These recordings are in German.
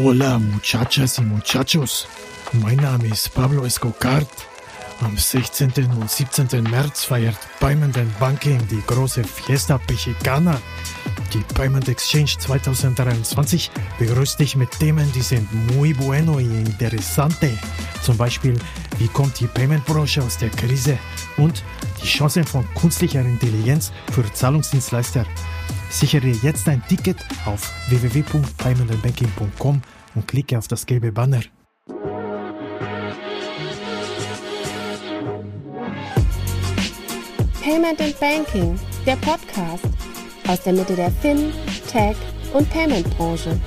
Hola muchachas y muchachos, mein Name ist Pablo Escocart. Am 16. und 17. März feiert Payment Banking die große Fiesta Mexicana. Die Payment Exchange 2023 begrüßt dich mit Themen, die sind muy bueno y interesante. Zum Beispiel, wie kommt die Payment-Branche aus der Krise und die Chancen von künstlicher Intelligenz für Zahlungsdienstleister. Sichere jetzt ein Ticket auf www.paymentandbanking.com und klicke auf das gelbe Banner. Payment and Banking, der Podcast aus der Mitte der Fin, Tech und Payment Branche.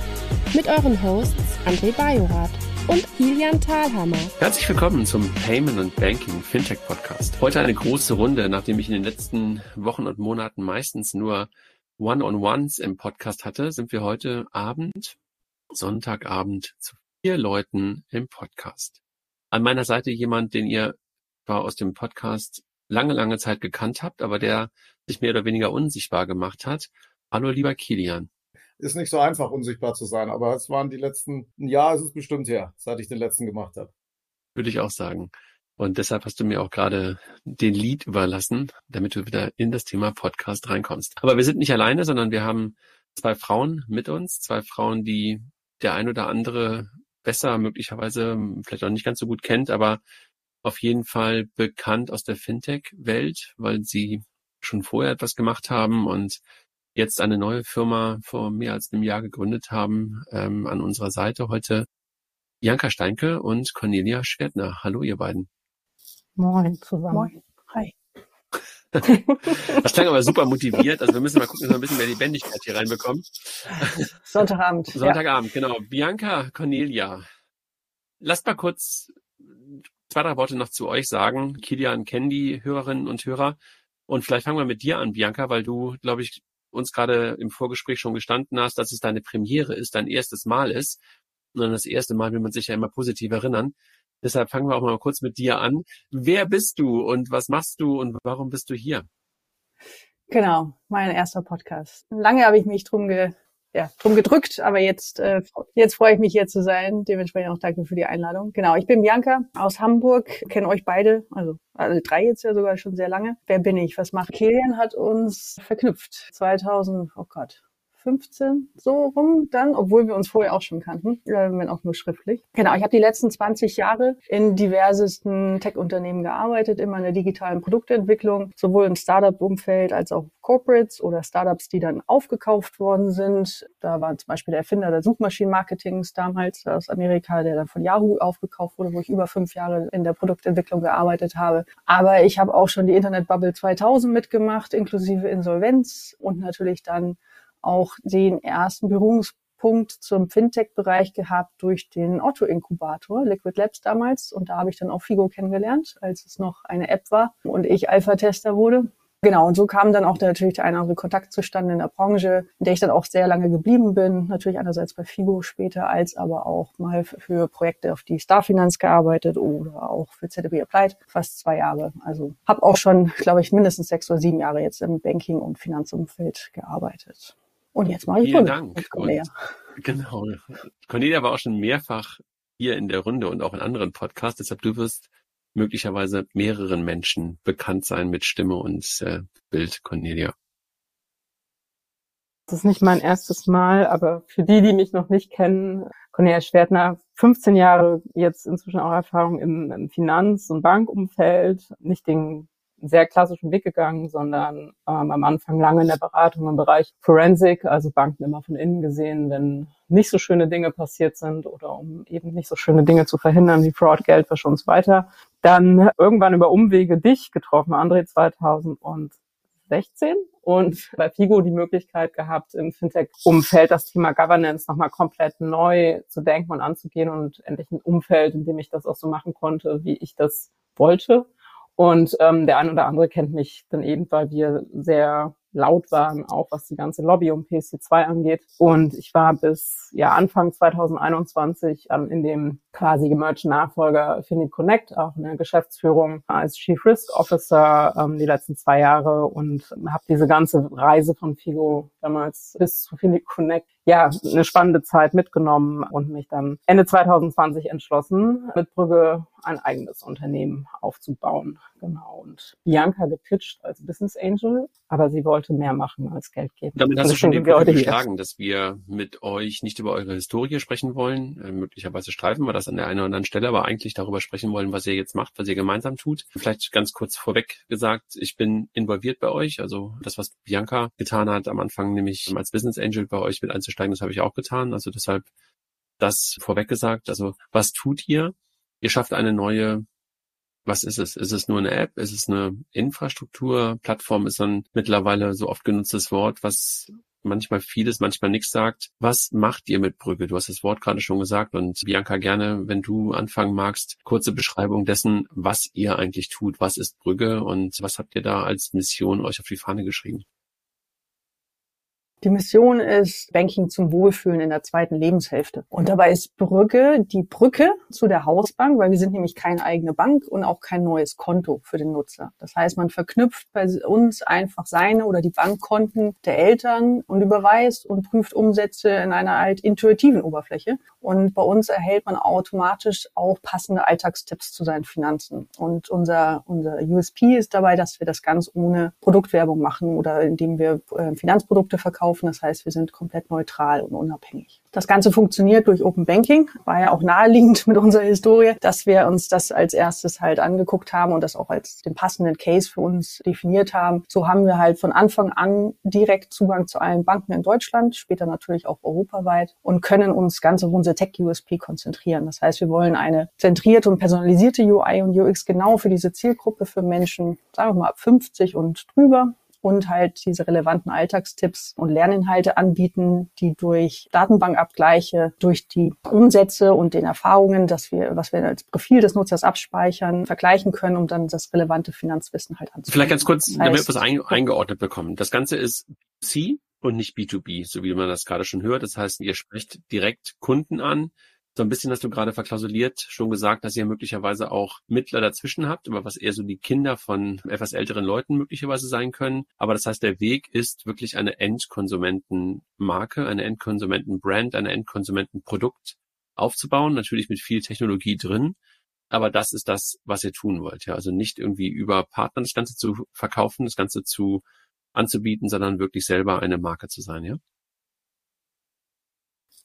Mit euren Hosts André Bajorath und Kilian Thalhammer. Herzlich willkommen zum Payment and Banking Fintech Podcast. Heute eine große Runde, nachdem ich in den letzten Wochen und Monaten meistens nur One-on-Ones im Podcast hatte, sind wir heute Abend, Sonntagabend, zu vier Leuten im Podcast. An meiner Seite jemand, den ihr zwar aus dem Podcast lange, lange Zeit gekannt habt, aber der sich mehr oder weniger unsichtbar gemacht hat. Hallo, lieber Kilian. Ist nicht so einfach, unsichtbar zu sein, aber es waren die letzten, ein Jahr ist es bestimmt her, seit ich den letzten gemacht habe. Würde ich auch sagen. Und deshalb hast du mir auch gerade den Lied überlassen, damit du wieder in das Thema Podcast reinkommst. Aber wir sind nicht alleine, sondern wir haben zwei Frauen mit uns, zwei Frauen, die der ein oder andere besser möglicherweise vielleicht auch nicht ganz so gut kennt, aber auf jeden Fall bekannt aus der Fintech-Welt, weil sie schon vorher etwas gemacht haben und jetzt eine neue Firma vor mehr als einem Jahr gegründet haben. Ähm, an unserer Seite heute Janka Steinke und Cornelia Schwertner. Hallo, ihr beiden. Moin zusammen. Moin. Hi. Das klang aber super motiviert. Also wir müssen mal gucken, dass wir ein bisschen mehr Lebendigkeit hier reinbekommen. Sonntagabend. Sonntagabend, ja. genau. Bianca, Cornelia. Lasst mal kurz zwei, drei Worte noch zu euch sagen. Kilian kennen die Hörerinnen und Hörer. Und vielleicht fangen wir mit dir an, Bianca, weil du, glaube ich, uns gerade im Vorgespräch schon gestanden hast, dass es deine Premiere ist, dein erstes Mal ist. Und dann das erste Mal will man sich ja immer positiv erinnern. Deshalb fangen wir auch mal kurz mit dir an. Wer bist du und was machst du und warum bist du hier? Genau, mein erster Podcast. Lange habe ich mich drum ge ja, drum gedrückt, aber jetzt, äh, jetzt freue ich mich hier zu sein. Dementsprechend auch danke für die Einladung. Genau, ich bin Bianca aus Hamburg, kenne euch beide, also alle drei jetzt ja sogar schon sehr lange. Wer bin ich? Was macht Kilian? Hat uns verknüpft. 2000, oh Gott, 15 so rum dann, obwohl wir uns vorher auch schon kannten, äh, wenn auch nur schriftlich. Genau, ich habe die letzten 20 Jahre in diversesten Tech-Unternehmen gearbeitet, immer in der digitalen Produktentwicklung, sowohl im Startup-Umfeld als auch Corporates oder Startups, die dann aufgekauft worden sind. Da war zum Beispiel der Erfinder der Suchmaschinenmarketings damals aus Amerika, der dann von Yahoo aufgekauft wurde, wo ich über fünf Jahre in der Produktentwicklung gearbeitet habe. Aber ich habe auch schon die Internetbubble 2000 mitgemacht, inklusive Insolvenz und natürlich dann auch den ersten Berührungspunkt zum Fintech-Bereich gehabt durch den Otto-Inkubator, Liquid Labs damals. Und da habe ich dann auch Figo kennengelernt, als es noch eine App war und ich Alpha-Tester wurde. Genau, und so kam dann auch natürlich der eine oder andere Kontakt zustande in der Branche, in der ich dann auch sehr lange geblieben bin. Natürlich einerseits bei Figo später, als aber auch mal für Projekte auf die Starfinanz gearbeitet oder auch für ZDB Applied, fast zwei Jahre. Also habe auch schon, glaube ich, mindestens sechs oder sieben Jahre jetzt im Banking- und Finanzumfeld gearbeitet. Und jetzt mache ich Vielen Dank. Cornelia. Und, genau. Cornelia war auch schon mehrfach hier in der Runde und auch in anderen Podcasts. Deshalb du wirst möglicherweise mehreren Menschen bekannt sein mit Stimme und äh, Bild, Cornelia. Das ist nicht mein erstes Mal, aber für die, die mich noch nicht kennen, Cornelia Schwertner, 15 Jahre jetzt inzwischen auch Erfahrung im, im Finanz- und Bankumfeld, nicht den sehr klassischen Weg gegangen, sondern ähm, am Anfang lange in der Beratung im Bereich Forensic, also Banken immer von innen gesehen, wenn nicht so schöne Dinge passiert sind oder um eben nicht so schöne Dinge zu verhindern wie Fraud, Geldwäsche und so weiter. Dann irgendwann über Umwege dich getroffen, André 2016 und bei Figo die Möglichkeit gehabt, im Fintech-Umfeld das Thema Governance nochmal komplett neu zu denken und anzugehen und endlich ein Umfeld, in dem ich das auch so machen konnte, wie ich das wollte. Und ähm, der ein oder andere kennt mich dann eben, weil wir sehr laut waren, auch was die ganze Lobby um PSC2 angeht. Und ich war bis ja Anfang 2021 ähm, in dem quasi gemergten Nachfolger Finit Connect, auch in der Geschäftsführung als Chief Risk Officer ähm, die letzten zwei Jahre und habe diese ganze Reise von Figo damals bis zu Philly Connect, ja, eine spannende Zeit mitgenommen und mich dann Ende 2020 entschlossen, mit Brügge ein eigenes Unternehmen aufzubauen. Genau. Und Bianca gepitcht als Business Angel, aber sie wollte mehr machen als Geld geben. Damit hast du schon den Punkt geschlagen, dass wir mit euch nicht über eure Historie sprechen wollen. Äh, möglicherweise streifen wir das an der einen oder anderen Stelle, aber eigentlich darüber sprechen wollen, was ihr jetzt macht, was ihr gemeinsam tut. Vielleicht ganz kurz vorweg gesagt, ich bin involviert bei euch. Also das, was Bianca getan hat am Anfang, nämlich als Business Angel bei euch mit einzusteigen, das habe ich auch getan. Also deshalb das vorweg gesagt. Also was tut ihr? Ihr schafft eine neue was ist es? Ist es nur eine App? Ist es eine Infrastruktur? Plattform ist ein mittlerweile so oft genutztes Wort, was manchmal vieles, manchmal nichts sagt. Was macht ihr mit Brügge? Du hast das Wort gerade schon gesagt und Bianca gerne, wenn du anfangen magst, kurze Beschreibung dessen, was ihr eigentlich tut. Was ist Brügge und was habt ihr da als Mission euch auf die Fahne geschrieben? Die Mission ist Banking zum Wohlfühlen in der zweiten Lebenshälfte. Und dabei ist Brücke die Brücke zu der Hausbank, weil wir sind nämlich keine eigene Bank und auch kein neues Konto für den Nutzer. Das heißt, man verknüpft bei uns einfach seine oder die Bankkonten der Eltern und überweist und prüft Umsätze in einer halt intuitiven Oberfläche. Und bei uns erhält man automatisch auch passende Alltagstipps zu seinen Finanzen. Und unser, unser USP ist dabei, dass wir das ganz ohne Produktwerbung machen oder indem wir äh, Finanzprodukte verkaufen laufen. Das heißt, wir sind komplett neutral und unabhängig. Das Ganze funktioniert durch Open Banking. War ja auch naheliegend mit unserer Historie, dass wir uns das als erstes halt angeguckt haben und das auch als den passenden Case für uns definiert haben. So haben wir halt von Anfang an direkt Zugang zu allen Banken in Deutschland, später natürlich auch europaweit und können uns ganz auf unsere Tech-USP konzentrieren. Das heißt, wir wollen eine zentrierte und personalisierte UI und UX genau für diese Zielgruppe für Menschen, sagen wir mal ab 50 und drüber und halt diese relevanten Alltagstipps und Lerninhalte anbieten, die durch Datenbankabgleiche, durch die Umsätze und den Erfahrungen, dass wir, was wir als Profil des Nutzers abspeichern, vergleichen können, um dann das relevante Finanzwissen halt anzubieten. Vielleicht ganz kurz, das heißt, damit wir es ein, eingeordnet bekommen. Das Ganze ist C und nicht B2B, so wie man das gerade schon hört. Das heißt, ihr sprecht direkt Kunden an, so ein bisschen hast du gerade verklausuliert schon gesagt, dass ihr möglicherweise auch Mittler dazwischen habt, aber was eher so die Kinder von etwas älteren Leuten möglicherweise sein können. Aber das heißt, der Weg ist wirklich eine Endkonsumentenmarke, eine Endkonsumentenbrand, eine Endkonsumentenprodukt aufzubauen, natürlich mit viel Technologie drin. Aber das ist das, was ihr tun wollt. Ja, also nicht irgendwie über Partner das Ganze zu verkaufen, das Ganze zu anzubieten, sondern wirklich selber eine Marke zu sein. Ja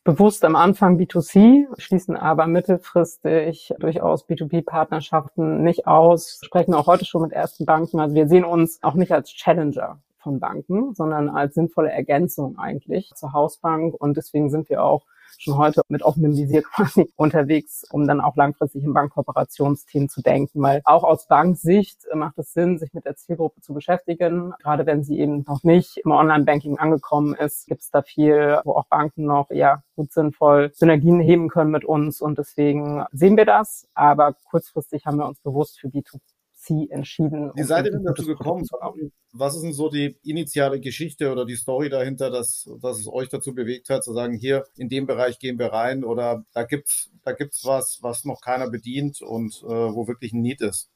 bewusst am Anfang B2C, schließen aber mittelfristig durchaus B2B-Partnerschaften nicht aus, sprechen auch heute schon mit ersten Banken. Also wir sehen uns auch nicht als Challenger von Banken, sondern als sinnvolle Ergänzung eigentlich zur Hausbank. Und deswegen sind wir auch schon heute mit offenem Visier quasi unterwegs, um dann auch langfristig im Bankkooperationsteam zu denken. Weil auch aus Banksicht macht es Sinn, sich mit der Zielgruppe zu beschäftigen. Gerade wenn sie eben noch nicht im Online-Banking angekommen ist, gibt es da viel, wo auch Banken noch ja gut sinnvoll Synergien heben können mit uns. Und deswegen sehen wir das. Aber kurzfristig haben wir uns bewusst für B2 sie entschieden. Wie seid ihr denn dazu gekommen? Was ist denn so die initiale Geschichte oder die Story dahinter, dass, dass es euch dazu bewegt hat, zu sagen, hier in dem Bereich gehen wir rein oder da gibt's da gibt's was, was noch keiner bedient und äh, wo wirklich ein Need ist?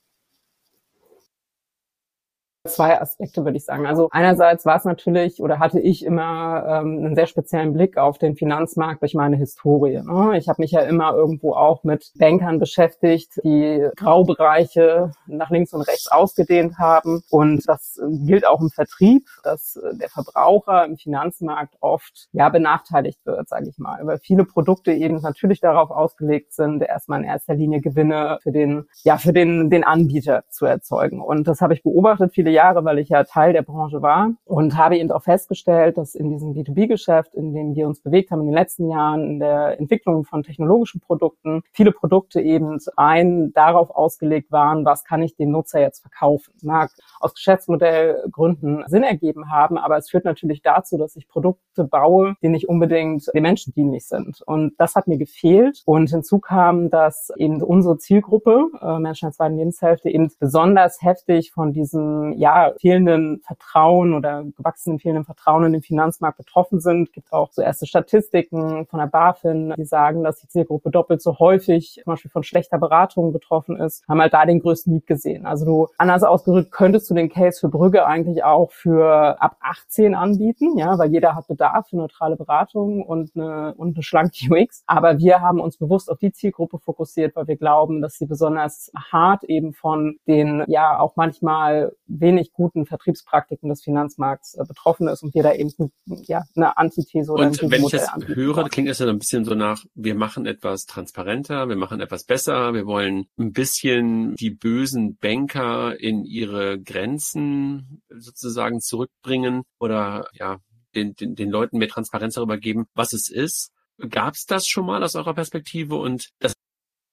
Zwei Aspekte würde ich sagen. Also einerseits war es natürlich oder hatte ich immer ähm, einen sehr speziellen Blick auf den Finanzmarkt durch meine Historie. Ne? Ich habe mich ja immer irgendwo auch mit Bankern beschäftigt, die Graubereiche nach links und rechts ausgedehnt haben. Und das gilt auch im Vertrieb, dass der Verbraucher im Finanzmarkt oft ja benachteiligt wird, sage ich mal, weil viele Produkte eben natürlich darauf ausgelegt sind, erstmal in erster Linie Gewinne für den ja für den den Anbieter zu erzeugen. Und das habe ich beobachtet. Viele Jahre, weil ich ja Teil der Branche war und habe eben auch festgestellt, dass in diesem B2B-Geschäft, in dem wir uns bewegt haben in den letzten Jahren, in der Entwicklung von technologischen Produkten, viele Produkte eben rein darauf ausgelegt waren, was kann ich dem Nutzer jetzt verkaufen. Mag aus Geschäftsmodellgründen Sinn ergeben haben, aber es führt natürlich dazu, dass ich Produkte baue, die nicht unbedingt den Menschen dienlich sind. Und das hat mir gefehlt. Und hinzu kam, dass eben unsere Zielgruppe, äh, Menschen der zweiten Lebenshälfte, eben besonders heftig von diesem ja, fehlenden Vertrauen oder gewachsenen fehlenden Vertrauen in den Finanzmarkt betroffen sind. Gibt auch so erste Statistiken von der BaFin, die sagen, dass die Zielgruppe doppelt so häufig zum Beispiel von schlechter Beratung betroffen ist, haben halt da den größten Need gesehen. Also du, anders ausgedrückt, könntest du den Case für Brügge eigentlich auch für ab 18 anbieten, ja, weil jeder hat Bedarf für neutrale Beratung und eine, und eine schlanke UX. Aber wir haben uns bewusst auf die Zielgruppe fokussiert, weil wir glauben, dass sie besonders hart eben von den ja auch manchmal wenig guten Vertriebspraktiken des Finanzmarkts äh, betroffen ist und wir da eben ja eine Antithese oder und ein wenn ich das höre, klingt es ja ein bisschen so nach, wir machen etwas transparenter, wir machen etwas besser, wir wollen ein bisschen die bösen Banker in ihre Grenzen sozusagen zurückbringen oder ja den, den, den Leuten mehr Transparenz darüber geben, was es ist. Gab es das schon mal aus eurer Perspektive und das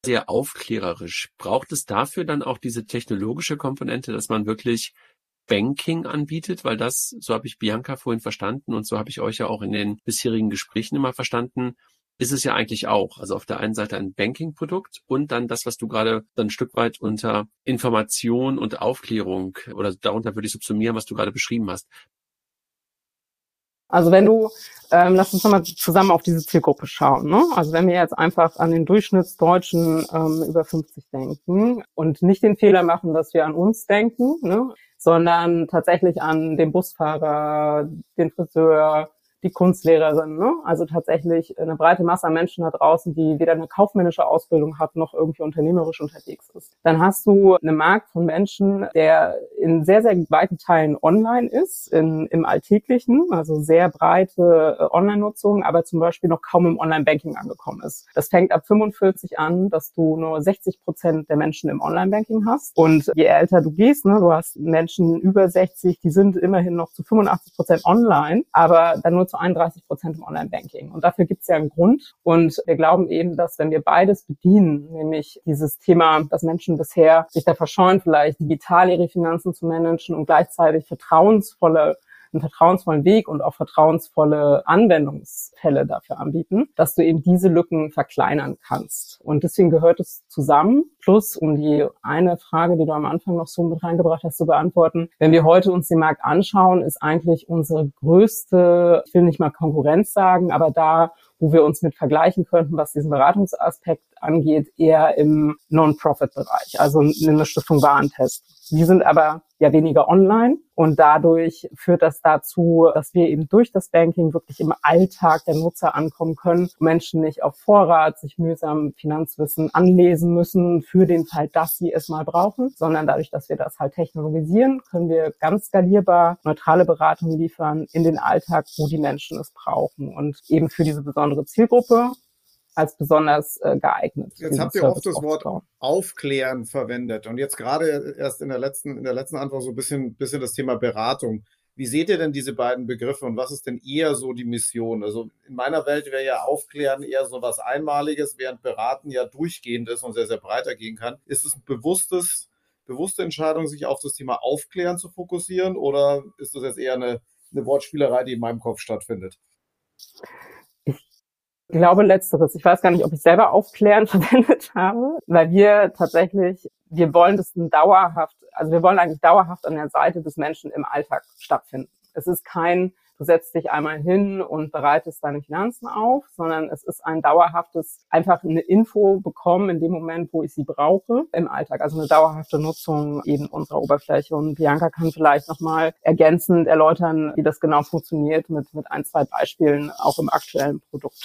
sehr aufklärerisch. Braucht es dafür dann auch diese technologische Komponente, dass man wirklich Banking anbietet, weil das, so habe ich Bianca vorhin verstanden und so habe ich euch ja auch in den bisherigen Gesprächen immer verstanden, ist es ja eigentlich auch. Also auf der einen Seite ein Banking-Produkt und dann das, was du gerade dann ein Stück weit unter Information und Aufklärung oder darunter würde ich subsumieren, was du gerade beschrieben hast. Also wenn du, ähm, lass uns nochmal zusammen auf diese Zielgruppe schauen. Ne? Also wenn wir jetzt einfach an den Durchschnittsdeutschen ähm, über 50 denken und nicht den Fehler machen, dass wir an uns denken, ne? Sondern tatsächlich an den Busfahrer, den Friseur, die Kunstlehrerin. Ne? Also tatsächlich eine breite Masse an Menschen da draußen, die weder eine kaufmännische Ausbildung hat, noch irgendwie unternehmerisch unterwegs ist. Dann hast du einen Markt von Menschen, der in sehr, sehr weiten Teilen online ist, in, im Alltäglichen, also sehr breite äh, Online-Nutzung, aber zum Beispiel noch kaum im Online-Banking angekommen ist. Das fängt ab 45 an, dass du nur 60 Prozent der Menschen im Online-Banking hast. Und je älter du gehst, ne, du hast Menschen über 60, die sind immerhin noch zu 85 Prozent online, aber dann nur zu 31 Prozent im Online-Banking. Und dafür gibt es ja einen Grund. Und wir glauben eben, dass wenn wir beides bedienen, nämlich dieses Thema, dass Menschen bisher sich da verscheuen, vielleicht digital ihre Finanzen zu managen und gleichzeitig vertrauensvolle einen vertrauensvollen Weg und auch vertrauensvolle Anwendungsfälle dafür anbieten, dass du eben diese Lücken verkleinern kannst. Und deswegen gehört es zusammen. Plus, um die eine Frage, die du am Anfang noch so mit reingebracht hast, zu beantworten. Wenn wir heute uns den Markt anschauen, ist eigentlich unsere größte, ich will nicht mal Konkurrenz sagen, aber da, wo wir uns mit vergleichen könnten, was diesen Beratungsaspekt angeht, eher im Non-Profit-Bereich, also eine Stiftung Warentest. Die sind aber ja weniger online und dadurch führt das dazu, dass wir eben durch das Banking wirklich im Alltag der Nutzer ankommen können, Menschen nicht auf Vorrat sich mühsam Finanzwissen anlesen müssen für den Fall, dass sie es mal brauchen, sondern dadurch, dass wir das halt technologisieren, können wir ganz skalierbar neutrale Beratung liefern in den Alltag, wo die Menschen es brauchen und eben für diese besondere Zielgruppe als besonders äh, geeignet. Jetzt habt ihr oft das Wort aufklären verwendet und jetzt gerade erst in der letzten, in der letzten Antwort so ein bisschen, bisschen das Thema Beratung. Wie seht ihr denn diese beiden Begriffe und was ist denn eher so die Mission? Also in meiner Welt wäre ja Aufklären eher so was Einmaliges, während Beraten ja durchgehend ist und sehr, sehr breiter gehen kann. Ist es ein bewusstes, bewusste Entscheidung, sich auf das Thema Aufklären zu fokussieren oder ist das jetzt eher eine, eine Wortspielerei, die in meinem Kopf stattfindet? Ich glaube letzteres. Ich weiß gar nicht, ob ich selber aufklären verwendet habe, weil wir tatsächlich, wir wollen das dauerhaft, also wir wollen eigentlich dauerhaft an der Seite des Menschen im Alltag stattfinden. Es ist kein du setzt dich einmal hin und bereitest deine Finanzen auf, sondern es ist ein dauerhaftes, einfach eine Info bekommen in dem Moment, wo ich sie brauche im Alltag. Also eine dauerhafte Nutzung eben unserer Oberfläche. Und Bianca kann vielleicht nochmal ergänzend erläutern, wie das genau funktioniert mit, mit ein, zwei Beispielen auch im aktuellen Produkt.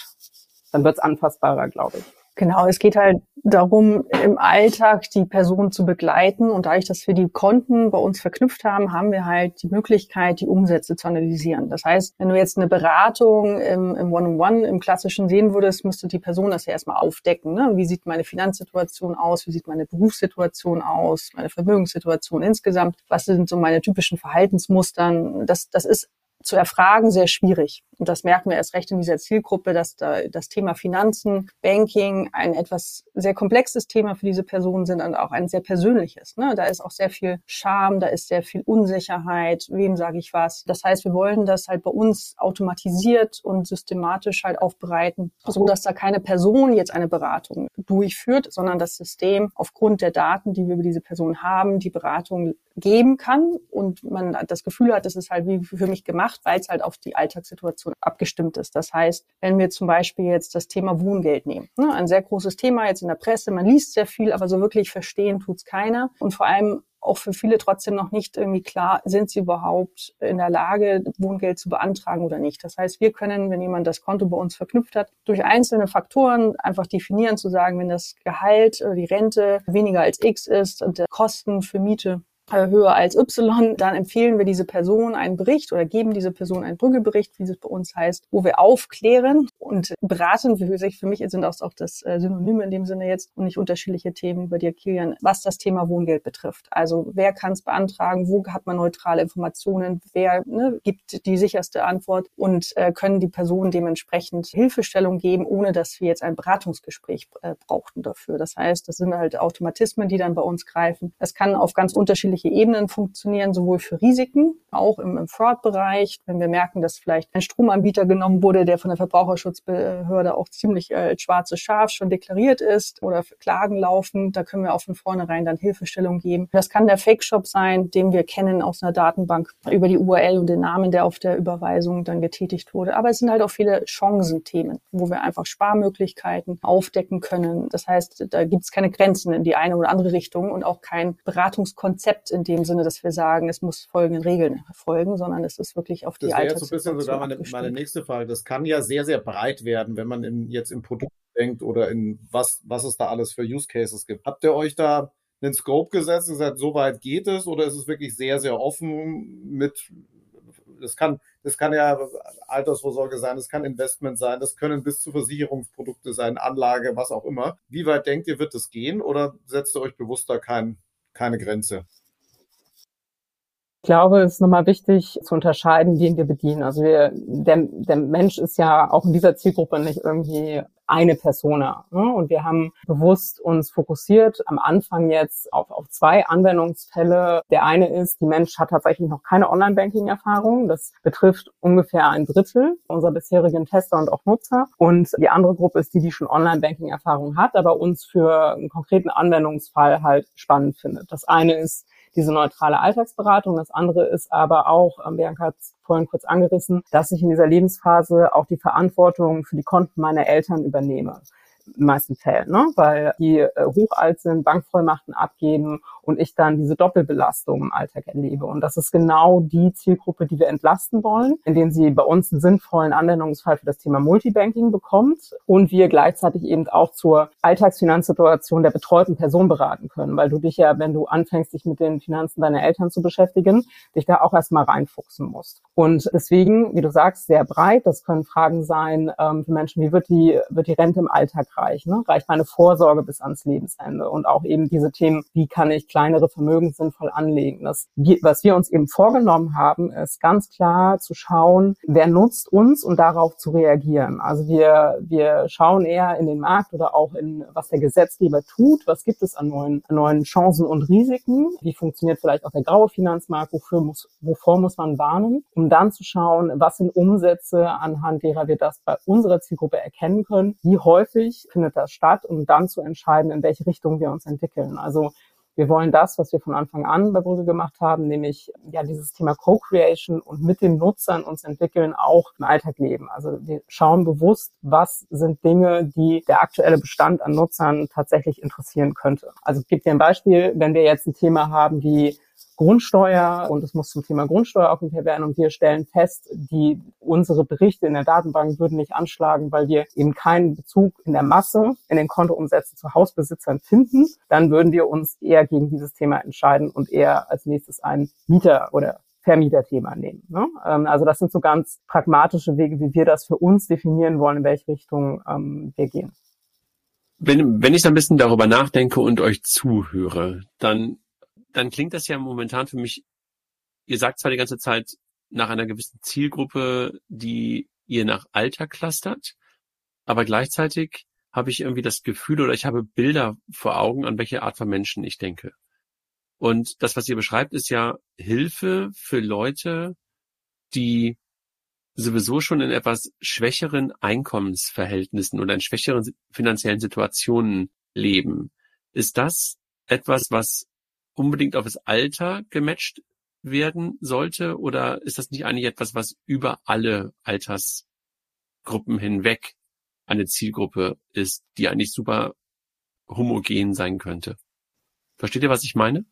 Dann wird es anfassbarer, glaube ich. Genau, es geht halt darum, im Alltag die Person zu begleiten. Und dadurch, dass wir die Konten bei uns verknüpft haben, haben wir halt die Möglichkeit, die Umsätze zu analysieren. Das heißt, wenn du jetzt eine Beratung im, im One-on-One im klassischen sehen würdest, müsste die Person das ja erstmal aufdecken. Ne? Wie sieht meine Finanzsituation aus? Wie sieht meine Berufssituation aus? Meine Vermögenssituation insgesamt? Was sind so meine typischen Verhaltensmustern? Das, das ist zu erfragen sehr schwierig. Und das merken wir erst recht in dieser Zielgruppe, dass da das Thema Finanzen, Banking ein etwas sehr komplexes Thema für diese Personen sind und auch ein sehr persönliches. Ne? Da ist auch sehr viel Scham, da ist sehr viel Unsicherheit, wem sage ich was. Das heißt, wir wollen das halt bei uns automatisiert und systematisch halt aufbereiten, so dass da keine Person jetzt eine Beratung durchführt, sondern das System aufgrund der Daten, die wir über diese Person haben, die Beratung geben kann und man das Gefühl hat, das ist halt wie für mich gemacht, weil es halt auf die Alltagssituation abgestimmt ist. Das heißt, wenn wir zum Beispiel jetzt das Thema Wohngeld nehmen, ne, ein sehr großes Thema jetzt in der Presse, man liest sehr viel, aber so wirklich verstehen tut's keiner und vor allem auch für viele trotzdem noch nicht irgendwie klar, sind sie überhaupt in der Lage, Wohngeld zu beantragen oder nicht. Das heißt, wir können, wenn jemand das Konto bei uns verknüpft hat, durch einzelne Faktoren einfach definieren, zu sagen, wenn das Gehalt die Rente weniger als X ist und der Kosten für Miete höher als Y, dann empfehlen wir diese Person einen Bericht oder geben diese Person einen Brüggelbericht, wie es bei uns heißt, wo wir aufklären und beraten. Für, für mich sind auch, auch das äh, Synonyme in dem Sinne jetzt und nicht unterschiedliche Themen über dir, Kilian, was das Thema Wohngeld betrifft. Also wer kann es beantragen, wo hat man neutrale Informationen, wer ne, gibt die sicherste Antwort und äh, können die Personen dementsprechend Hilfestellung geben, ohne dass wir jetzt ein Beratungsgespräch äh, brauchten dafür. Das heißt, das sind halt Automatismen, die dann bei uns greifen. Das kann auf ganz unterschiedliche unterschiedliche Ebenen funktionieren, sowohl für Risiken, auch im, im Fraud-Bereich, wenn wir merken, dass vielleicht ein Stromanbieter genommen wurde, der von der Verbraucherschutzbehörde auch ziemlich äh, als schwarzes Schaf schon deklariert ist oder Klagen laufen, da können wir auch von vornherein dann Hilfestellung geben. Das kann der Fake-Shop sein, den wir kennen aus einer Datenbank über die URL und den Namen, der auf der Überweisung dann getätigt wurde. Aber es sind halt auch viele Chancenthemen, wo wir einfach Sparmöglichkeiten aufdecken können. Das heißt, da gibt es keine Grenzen in die eine oder andere Richtung und auch kein Beratungskonzept Konzept in dem Sinne, dass wir sagen, es muss folgenden Regeln folgen, sondern es ist wirklich auf die Das wäre jetzt so ein bisschen sogar meine, meine nächste Frage. Das kann ja sehr, sehr breit werden, wenn man in, jetzt im Produkt denkt oder in was, was es da alles für Use Cases gibt. Habt ihr euch da einen Scope gesetzt und gesagt, so weit geht es oder ist es wirklich sehr, sehr offen mit das kann, das kann ja Altersvorsorge sein, das kann Investment sein, das können bis zu Versicherungsprodukte sein, Anlage, was auch immer. Wie weit denkt ihr, wird das gehen oder setzt ihr euch bewusst da kein, keine Grenze? Ich glaube, es ist nochmal wichtig zu unterscheiden, wen wir bedienen. Also wir, der, der Mensch ist ja auch in dieser Zielgruppe nicht irgendwie eine Persona. Ne? Und wir haben bewusst uns fokussiert am Anfang jetzt auf, auf zwei Anwendungsfälle. Der eine ist, die Mensch hat tatsächlich noch keine Online-Banking-Erfahrung. Das betrifft ungefähr ein Drittel unserer bisherigen Tester und auch Nutzer. Und die andere Gruppe ist die, die schon Online-Banking-Erfahrung hat, aber uns für einen konkreten Anwendungsfall halt spannend findet. Das eine ist diese neutrale Alltagsberatung. Das andere ist aber auch, ähm, Bianca hat es vorhin kurz angerissen, dass ich in dieser Lebensphase auch die Verantwortung für die Konten meiner Eltern übernehme in meisten Fällen, ne? weil die äh, hochalt sind, Bankvollmachten abgeben und ich dann diese Doppelbelastung im Alltag erlebe. Und das ist genau die Zielgruppe, die wir entlasten wollen, indem sie bei uns einen sinnvollen Anwendungsfall für das Thema Multibanking bekommt und wir gleichzeitig eben auch zur Alltagsfinanzsituation der betreuten Person beraten können, weil du dich ja, wenn du anfängst, dich mit den Finanzen deiner Eltern zu beschäftigen, dich da auch erstmal reinfuchsen musst. Und deswegen, wie du sagst, sehr breit. Das können Fragen sein ähm, für Menschen, wie wird die, wird die Rente im Alltag reichen? Ne? Reicht meine Vorsorge bis ans Lebensende? Und auch eben diese Themen, wie kann ich kleinere Vermögen sinnvoll anlegen. Das, was wir uns eben vorgenommen haben, ist ganz klar zu schauen, wer nutzt uns und darauf zu reagieren. Also wir, wir schauen eher in den Markt oder auch in, was der Gesetzgeber tut, was gibt es an neuen, an neuen Chancen und Risiken, wie funktioniert vielleicht auch der graue Finanzmarkt, wofür muss, wovor muss man warnen, um dann zu schauen, was sind Umsätze, anhand derer wir das bei unserer Zielgruppe erkennen können, wie häufig findet das statt, um dann zu entscheiden, in welche Richtung wir uns entwickeln. Also wir wollen das, was wir von Anfang an bei Brügge gemacht haben, nämlich ja dieses Thema Co-Creation und mit den Nutzern uns entwickeln, auch im Alltag leben. Also wir schauen bewusst, was sind Dinge, die der aktuelle Bestand an Nutzern tatsächlich interessieren könnte. Also ich gebe dir ein Beispiel, wenn wir jetzt ein Thema haben wie Grundsteuer und es muss zum Thema Grundsteuer aufgeklärt werden und wir stellen fest, die unsere Berichte in der Datenbank würden nicht anschlagen, weil wir eben keinen Bezug in der Masse in den Kontoumsätzen zu Hausbesitzern finden, dann würden wir uns eher gegen dieses Thema entscheiden und eher als nächstes einen Mieter oder Vermieterthema nehmen. Ne? Ähm, also das sind so ganz pragmatische Wege, wie wir das für uns definieren wollen, in welche Richtung ähm, wir gehen. Wenn, wenn ich so ein bisschen darüber nachdenke und euch zuhöre, dann dann klingt das ja momentan für mich, ihr sagt zwar die ganze Zeit nach einer gewissen Zielgruppe, die ihr nach Alter clustert, aber gleichzeitig habe ich irgendwie das Gefühl oder ich habe Bilder vor Augen, an welche Art von Menschen ich denke. Und das, was ihr beschreibt, ist ja Hilfe für Leute, die sowieso schon in etwas schwächeren Einkommensverhältnissen oder in schwächeren finanziellen Situationen leben. Ist das etwas, was unbedingt auf das Alter gematcht werden sollte? Oder ist das nicht eigentlich etwas, was über alle Altersgruppen hinweg eine Zielgruppe ist, die eigentlich super homogen sein könnte? Versteht ihr, was ich meine?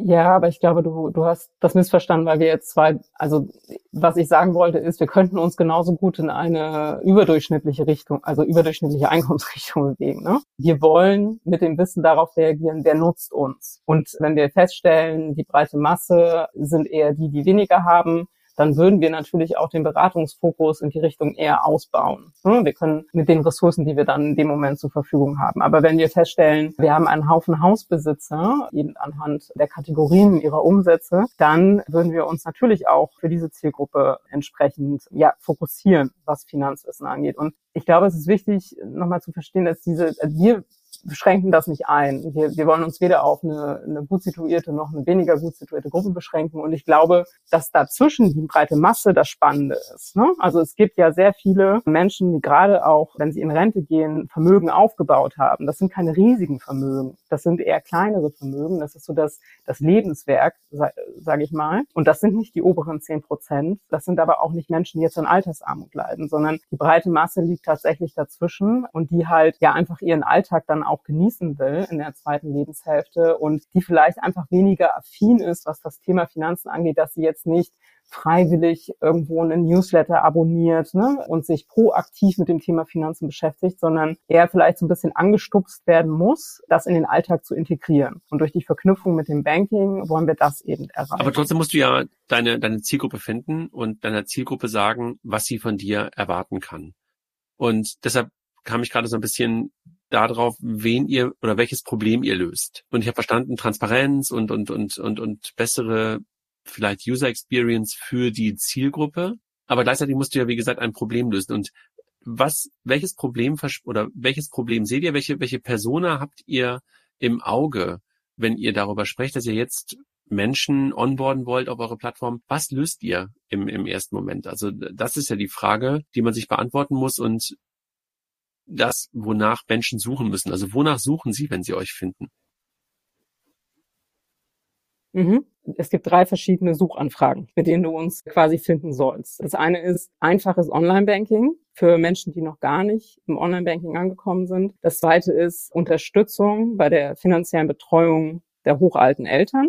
Ja, aber ich glaube, du, du hast das missverstanden, weil wir jetzt zwei, also was ich sagen wollte, ist, wir könnten uns genauso gut in eine überdurchschnittliche Richtung, also überdurchschnittliche Einkommensrichtung bewegen. Ne? Wir wollen mit dem Wissen darauf reagieren, wer nutzt uns. Und wenn wir feststellen, die breite Masse sind eher die, die weniger haben, dann würden wir natürlich auch den Beratungsfokus in die Richtung eher ausbauen. Wir können mit den Ressourcen, die wir dann in dem Moment zur Verfügung haben. Aber wenn wir feststellen, wir haben einen Haufen Hausbesitzer, eben anhand der Kategorien ihrer Umsätze, dann würden wir uns natürlich auch für diese Zielgruppe entsprechend ja, fokussieren, was Finanzwissen angeht. Und ich glaube, es ist wichtig, nochmal zu verstehen, dass diese, wir beschränken das nicht ein. Wir, wir wollen uns weder auf eine, eine gut situierte noch eine weniger gut situierte Gruppe beschränken. Und ich glaube, dass dazwischen die breite Masse das Spannende ist. Ne? Also es gibt ja sehr viele Menschen, die gerade auch, wenn sie in Rente gehen, Vermögen aufgebaut haben. Das sind keine riesigen Vermögen. Das sind eher kleinere Vermögen. Das ist so das, das Lebenswerk, sage ich mal. Und das sind nicht die oberen zehn Prozent. Das sind aber auch nicht Menschen, die jetzt an Altersarmut leiden, sondern die breite Masse liegt tatsächlich dazwischen und die halt ja einfach ihren Alltag dann auch genießen will in der zweiten Lebenshälfte und die vielleicht einfach weniger affin ist, was das Thema Finanzen angeht, dass sie jetzt nicht freiwillig irgendwo einen Newsletter abonniert ne, und sich proaktiv mit dem Thema Finanzen beschäftigt, sondern eher vielleicht so ein bisschen angestupst werden muss, das in den Alltag zu integrieren. Und durch die Verknüpfung mit dem Banking wollen wir das eben erreichen. Aber trotzdem musst du ja deine, deine Zielgruppe finden und deiner Zielgruppe sagen, was sie von dir erwarten kann. Und deshalb kam ich gerade so ein bisschen darauf, wen ihr oder welches Problem ihr löst. Und ich habe verstanden, Transparenz und, und, und, und, und bessere vielleicht User Experience für die Zielgruppe. Aber gleichzeitig musst du ja, wie gesagt, ein Problem lösen. Und was, welches Problem oder welches Problem seht ihr? Welche, welche Persona habt ihr im Auge, wenn ihr darüber sprecht, dass ihr jetzt Menschen onboarden wollt auf eure Plattform? Was löst ihr im, im ersten Moment? Also das ist ja die Frage, die man sich beantworten muss und das, wonach Menschen suchen müssen. Also wonach suchen sie, wenn sie euch finden? Mhm. Es gibt drei verschiedene Suchanfragen, mit denen du uns quasi finden sollst. Das eine ist einfaches Online-Banking für Menschen, die noch gar nicht im Online-Banking angekommen sind. Das zweite ist Unterstützung bei der finanziellen Betreuung der hochalten Eltern.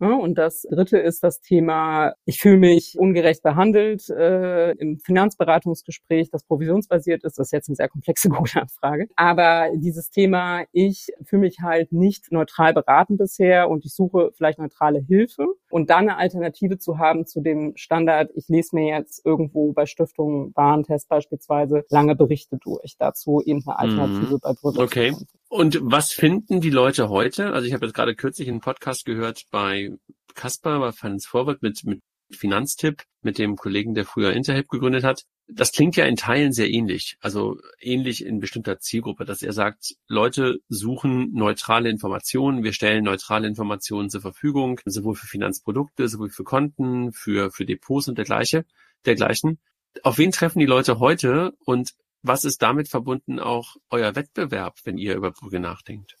Und das Dritte ist das Thema, ich fühle mich ungerecht behandelt äh, im Finanzberatungsgespräch, das provisionsbasiert ist. Das ist jetzt eine sehr komplexe Google-Anfrage. Aber dieses Thema, ich fühle mich halt nicht neutral beraten bisher und ich suche vielleicht neutrale Hilfe und dann eine Alternative zu haben zu dem Standard, ich lese mir jetzt irgendwo bei Stiftungen Warentest beispielsweise lange Berichte durch. Dazu eben eine Alternative mhm. bei Brüssel. Okay. Und was finden die Leute heute? Also ich habe jetzt gerade kürzlich einen Podcast gehört bei Kasper, bei Finance Forward mit, mit Finanztipp, mit dem Kollegen, der früher Interhelp gegründet hat. Das klingt ja in Teilen sehr ähnlich, also ähnlich in bestimmter Zielgruppe, dass er sagt, Leute suchen neutrale Informationen, wir stellen neutrale Informationen zur Verfügung, sowohl für Finanzprodukte, sowohl für Konten, für, für Depots und dergleichen, dergleichen. Auf wen treffen die Leute heute und was ist damit verbunden auch euer Wettbewerb, wenn ihr über Brügge nachdenkt?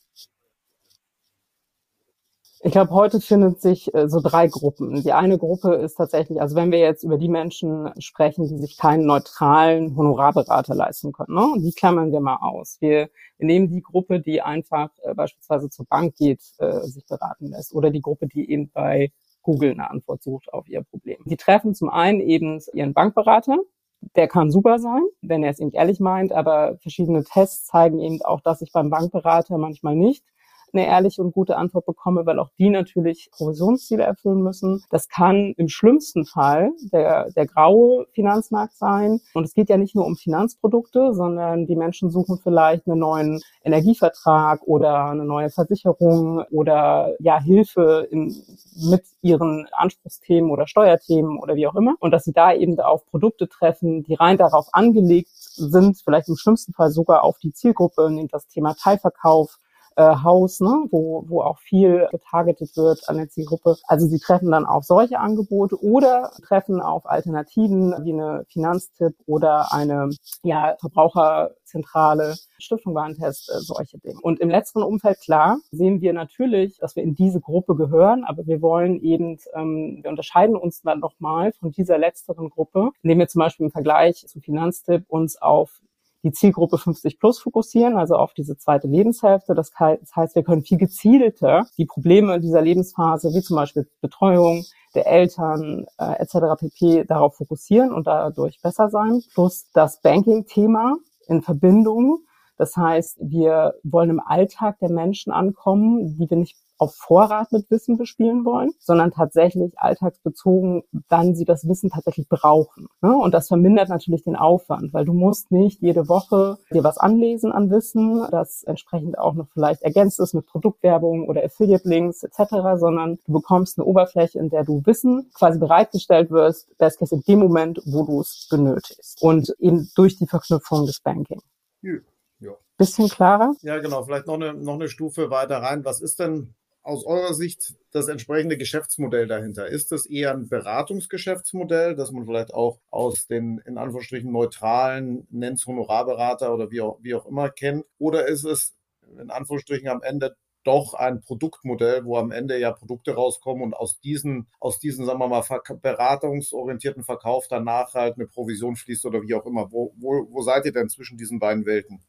Ich glaube, heute findet sich äh, so drei Gruppen. Die eine Gruppe ist tatsächlich, also wenn wir jetzt über die Menschen sprechen, die sich keinen neutralen Honorarberater leisten können, ne? die klammern wir mal aus. Wir, nehmen die Gruppe, die einfach äh, beispielsweise zur Bank geht, äh, sich beraten lässt oder die Gruppe, die eben bei Google eine Antwort sucht auf ihr Problem. Die treffen zum einen eben ihren Bankberater, der kann super sein, wenn er es eben ehrlich meint, aber verschiedene Tests zeigen eben auch, dass sich beim Bankberater manchmal nicht eine ehrliche und gute Antwort bekomme, weil auch die natürlich Provisionsziele erfüllen müssen. Das kann im schlimmsten Fall der, der graue Finanzmarkt sein. Und es geht ja nicht nur um Finanzprodukte, sondern die Menschen suchen vielleicht einen neuen Energievertrag oder eine neue Versicherung oder ja Hilfe in, mit ihren Anspruchsthemen oder Steuerthemen oder wie auch immer. Und dass sie da eben auf Produkte treffen, die rein darauf angelegt sind, vielleicht im schlimmsten Fall sogar auf die Zielgruppe, das Thema Teilverkauf, Haus, ne, wo, wo auch viel getargetet wird an der Zielgruppe. Also sie treffen dann auf solche Angebote oder treffen auf Alternativen wie eine Finanztipp oder eine ja, Verbraucherzentrale, Stiftung Warentest, äh, solche Dinge. Und im letzteren Umfeld, klar, sehen wir natürlich, dass wir in diese Gruppe gehören, aber wir wollen eben, ähm, wir unterscheiden uns dann nochmal von dieser letzteren Gruppe, indem wir zum Beispiel im Vergleich zu Finanztipp uns auf die Zielgruppe 50 plus fokussieren, also auf diese zweite Lebenshälfte. Das heißt, wir können viel gezielter die Probleme dieser Lebensphase, wie zum Beispiel Betreuung der Eltern äh, etc. pp. darauf fokussieren und dadurch besser sein. Plus das Banking-Thema in Verbindung. Das heißt, wir wollen im Alltag der Menschen ankommen, die wir nicht auf Vorrat mit Wissen bespielen wollen, sondern tatsächlich alltagsbezogen, wann sie das Wissen tatsächlich brauchen. Ne? Und das vermindert natürlich den Aufwand, weil du musst nicht jede Woche dir was anlesen an Wissen, das entsprechend auch noch vielleicht ergänzt ist mit Produktwerbung oder Affiliate-Links etc., sondern du bekommst eine Oberfläche, in der du Wissen quasi bereitgestellt wirst, best case in dem Moment, wo du es benötigst. Und eben durch die Verknüpfung des Banking. Ja. Bisschen klarer? Ja, genau. Vielleicht noch eine, noch eine Stufe weiter rein. Was ist denn aus eurer Sicht das entsprechende Geschäftsmodell dahinter? Ist das eher ein Beratungsgeschäftsmodell, das man vielleicht auch aus den in Anführungsstrichen neutralen, nennt's Honorarberater oder wie auch, wie auch immer kennt? Oder ist es in Anführungsstrichen am Ende doch ein Produktmodell, wo am Ende ja Produkte rauskommen und aus diesen, aus diesen, sagen wir mal, beratungsorientierten Verkauf danach halt eine Provision fließt oder wie auch immer. Wo, wo, wo seid ihr denn zwischen diesen beiden Welten?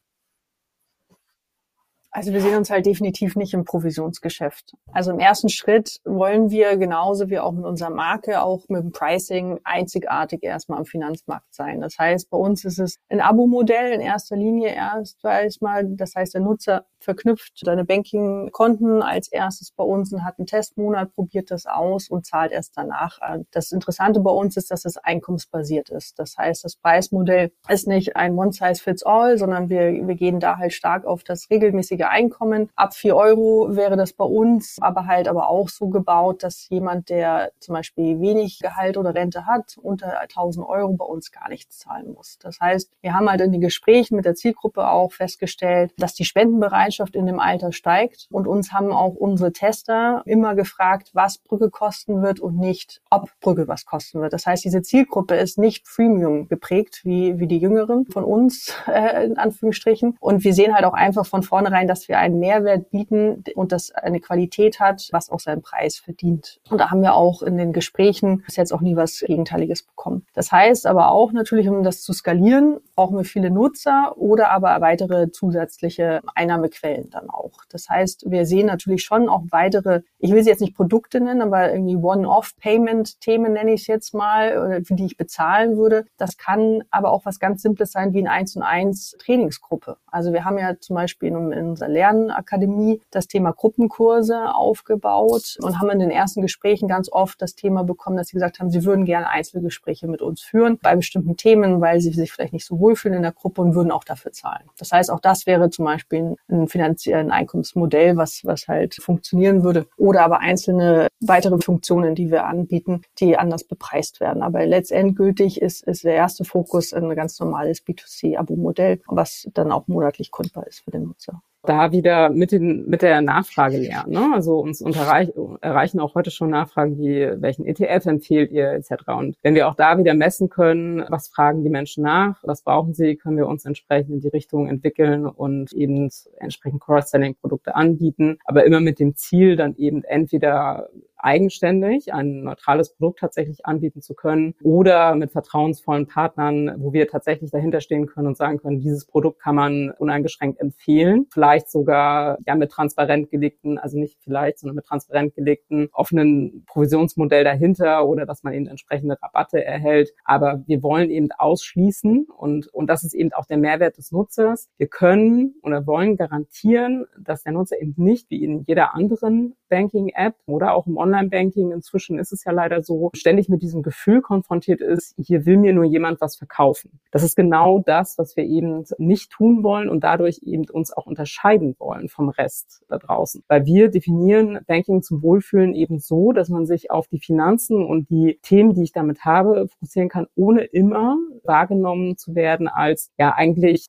Also wir sehen uns halt definitiv nicht im Provisionsgeschäft. Also im ersten Schritt wollen wir genauso wie auch mit unserer Marke auch mit dem Pricing einzigartig erstmal am Finanzmarkt sein. Das heißt, bei uns ist es ein Abo-Modell in erster Linie erst erstmal. Das heißt, der Nutzer verknüpft seine Banking-Konten als erstes bei uns und hat einen Testmonat, probiert das aus und zahlt erst danach. Das Interessante bei uns ist, dass es einkommensbasiert ist. Das heißt, das Preismodell ist nicht ein One-Size-Fits-All, sondern wir, wir gehen da halt stark auf das regelmäßige Einkommen. Ab vier Euro wäre das bei uns, aber halt aber auch so gebaut, dass jemand, der zum Beispiel wenig Gehalt oder Rente hat, unter 1000 Euro bei uns gar nichts zahlen muss. Das heißt, wir haben halt in den Gesprächen mit der Zielgruppe auch festgestellt, dass die Spendenbereitschaft in dem Alter steigt und uns haben auch unsere Tester immer gefragt, was Brücke kosten wird und nicht, ob Brücke was kosten wird. Das heißt, diese Zielgruppe ist nicht Freemium geprägt wie, wie die Jüngeren von uns, äh, in Anführungsstrichen. Und wir sehen halt auch einfach von vornherein, dass wir einen Mehrwert bieten und das eine Qualität hat, was auch seinen Preis verdient. Und da haben wir auch in den Gesprächen bis jetzt auch nie was Gegenteiliges bekommen. Das heißt aber auch natürlich, um das zu skalieren, brauchen wir viele Nutzer oder aber weitere zusätzliche Einnahmequellen dann auch. Das heißt, wir sehen natürlich schon auch weitere, ich will sie jetzt nicht Produkte nennen, aber irgendwie One-Off-Payment-Themen nenne ich es jetzt mal, für die ich bezahlen würde. Das kann aber auch was ganz Simples sein wie ein 1 und 1 Trainingsgruppe. Also wir haben ja zum Beispiel in, unserer Lernakademie das Thema Gruppenkurse aufgebaut und haben in den ersten Gesprächen ganz oft das Thema bekommen, dass sie gesagt haben, sie würden gerne Einzelgespräche mit uns führen bei bestimmten Themen, weil sie sich vielleicht nicht so wohlfühlen in der Gruppe und würden auch dafür zahlen. Das heißt, auch das wäre zum Beispiel ein finanziellen Einkommensmodell, was, was halt funktionieren würde. Oder aber einzelne weitere Funktionen, die wir anbieten, die anders bepreist werden. Aber letztendgültig ist, ist der erste Fokus ein ganz normales B2C-Abo-Modell, was dann auch monatlich kundbar ist für den Nutzer da wieder mit, den, mit der Nachfrage lernen. Ne? Also uns unterreich, erreichen auch heute schon Nachfragen wie, welchen ETF empfiehlt ihr etc. Und wenn wir auch da wieder messen können, was fragen die Menschen nach, was brauchen sie, können wir uns entsprechend in die Richtung entwickeln und eben entsprechend Cross-Selling-Produkte anbieten, aber immer mit dem Ziel, dann eben entweder eigenständig ein neutrales Produkt tatsächlich anbieten zu können oder mit vertrauensvollen Partnern, wo wir tatsächlich dahinter stehen können und sagen können, dieses Produkt kann man uneingeschränkt empfehlen. Vielleicht sogar ja mit transparent gelegten, also nicht vielleicht, sondern mit transparent gelegten offenen Provisionsmodell dahinter oder dass man eben entsprechende Rabatte erhält. Aber wir wollen eben ausschließen und, und das ist eben auch der Mehrwert des Nutzers. Wir können oder wollen garantieren, dass der Nutzer eben nicht wie in jeder anderen Banking-App oder auch im Online-Banking, inzwischen ist es ja leider so, ständig mit diesem Gefühl konfrontiert ist, hier will mir nur jemand was verkaufen. Das ist genau das, was wir eben nicht tun wollen und dadurch eben uns auch unterscheiden wollen vom Rest da draußen. Weil wir definieren Banking zum Wohlfühlen eben so, dass man sich auf die Finanzen und die Themen, die ich damit habe, fokussieren kann, ohne immer wahrgenommen zu werden als ja eigentlich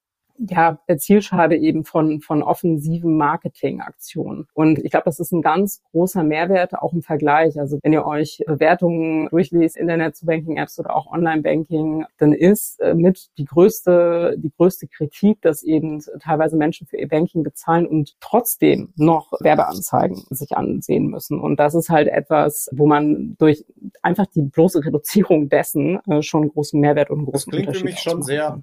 ja, Zielscheibe eben von, von offensiven Marketingaktionen. Und ich glaube, das ist ein ganz großer Mehrwert, auch im Vergleich. Also wenn ihr euch Bewertungen durchliest, Internet zu Banking-Apps oder auch Online-Banking, dann ist äh, mit die größte, die größte Kritik, dass eben teilweise Menschen für ihr Banking bezahlen und trotzdem noch Werbeanzeigen sich ansehen müssen. Und das ist halt etwas, wo man durch einfach die bloße Reduzierung dessen äh, schon großen Mehrwert und großen das klingt Unterschied für mich schon sehr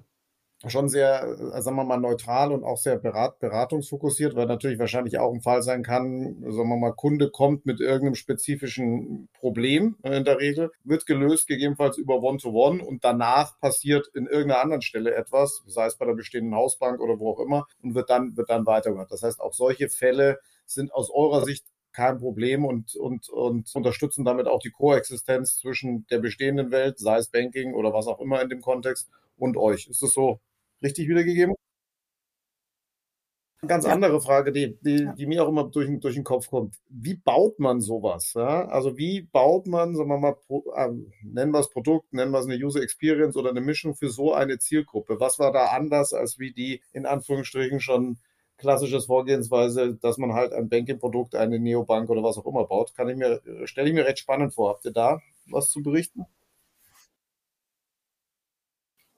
schon sehr, äh, sagen wir mal, neutral und auch sehr berat, beratungsfokussiert, weil natürlich wahrscheinlich auch ein Fall sein kann, sagen wir mal, Kunde kommt mit irgendeinem spezifischen Problem äh, in der Regel, wird gelöst, gegebenenfalls über One-to-One -One, und danach passiert in irgendeiner anderen Stelle etwas, sei es bei der bestehenden Hausbank oder wo auch immer, und wird dann, wird dann weitergemacht. Das heißt, auch solche Fälle sind aus eurer Sicht kein Problem und, und, und unterstützen damit auch die Koexistenz zwischen der bestehenden Welt, sei es Banking oder was auch immer in dem Kontext, und euch. Ist das so richtig wiedergegeben? Eine ganz ja. andere Frage, die, die, die mir auch immer durch, durch den Kopf kommt. Wie baut man sowas? Ja? Also wie baut man, sagen wir mal, äh, nennen wir es Produkt, nennen wir es eine User Experience oder eine Mischung für so eine Zielgruppe? Was war da anders als wie die in Anführungsstrichen schon klassisches Vorgehensweise, dass man halt ein Banking-Produkt, eine Neobank oder was auch immer baut? Kann ich mir, stelle ich mir recht spannend vor. Habt ihr da was zu berichten?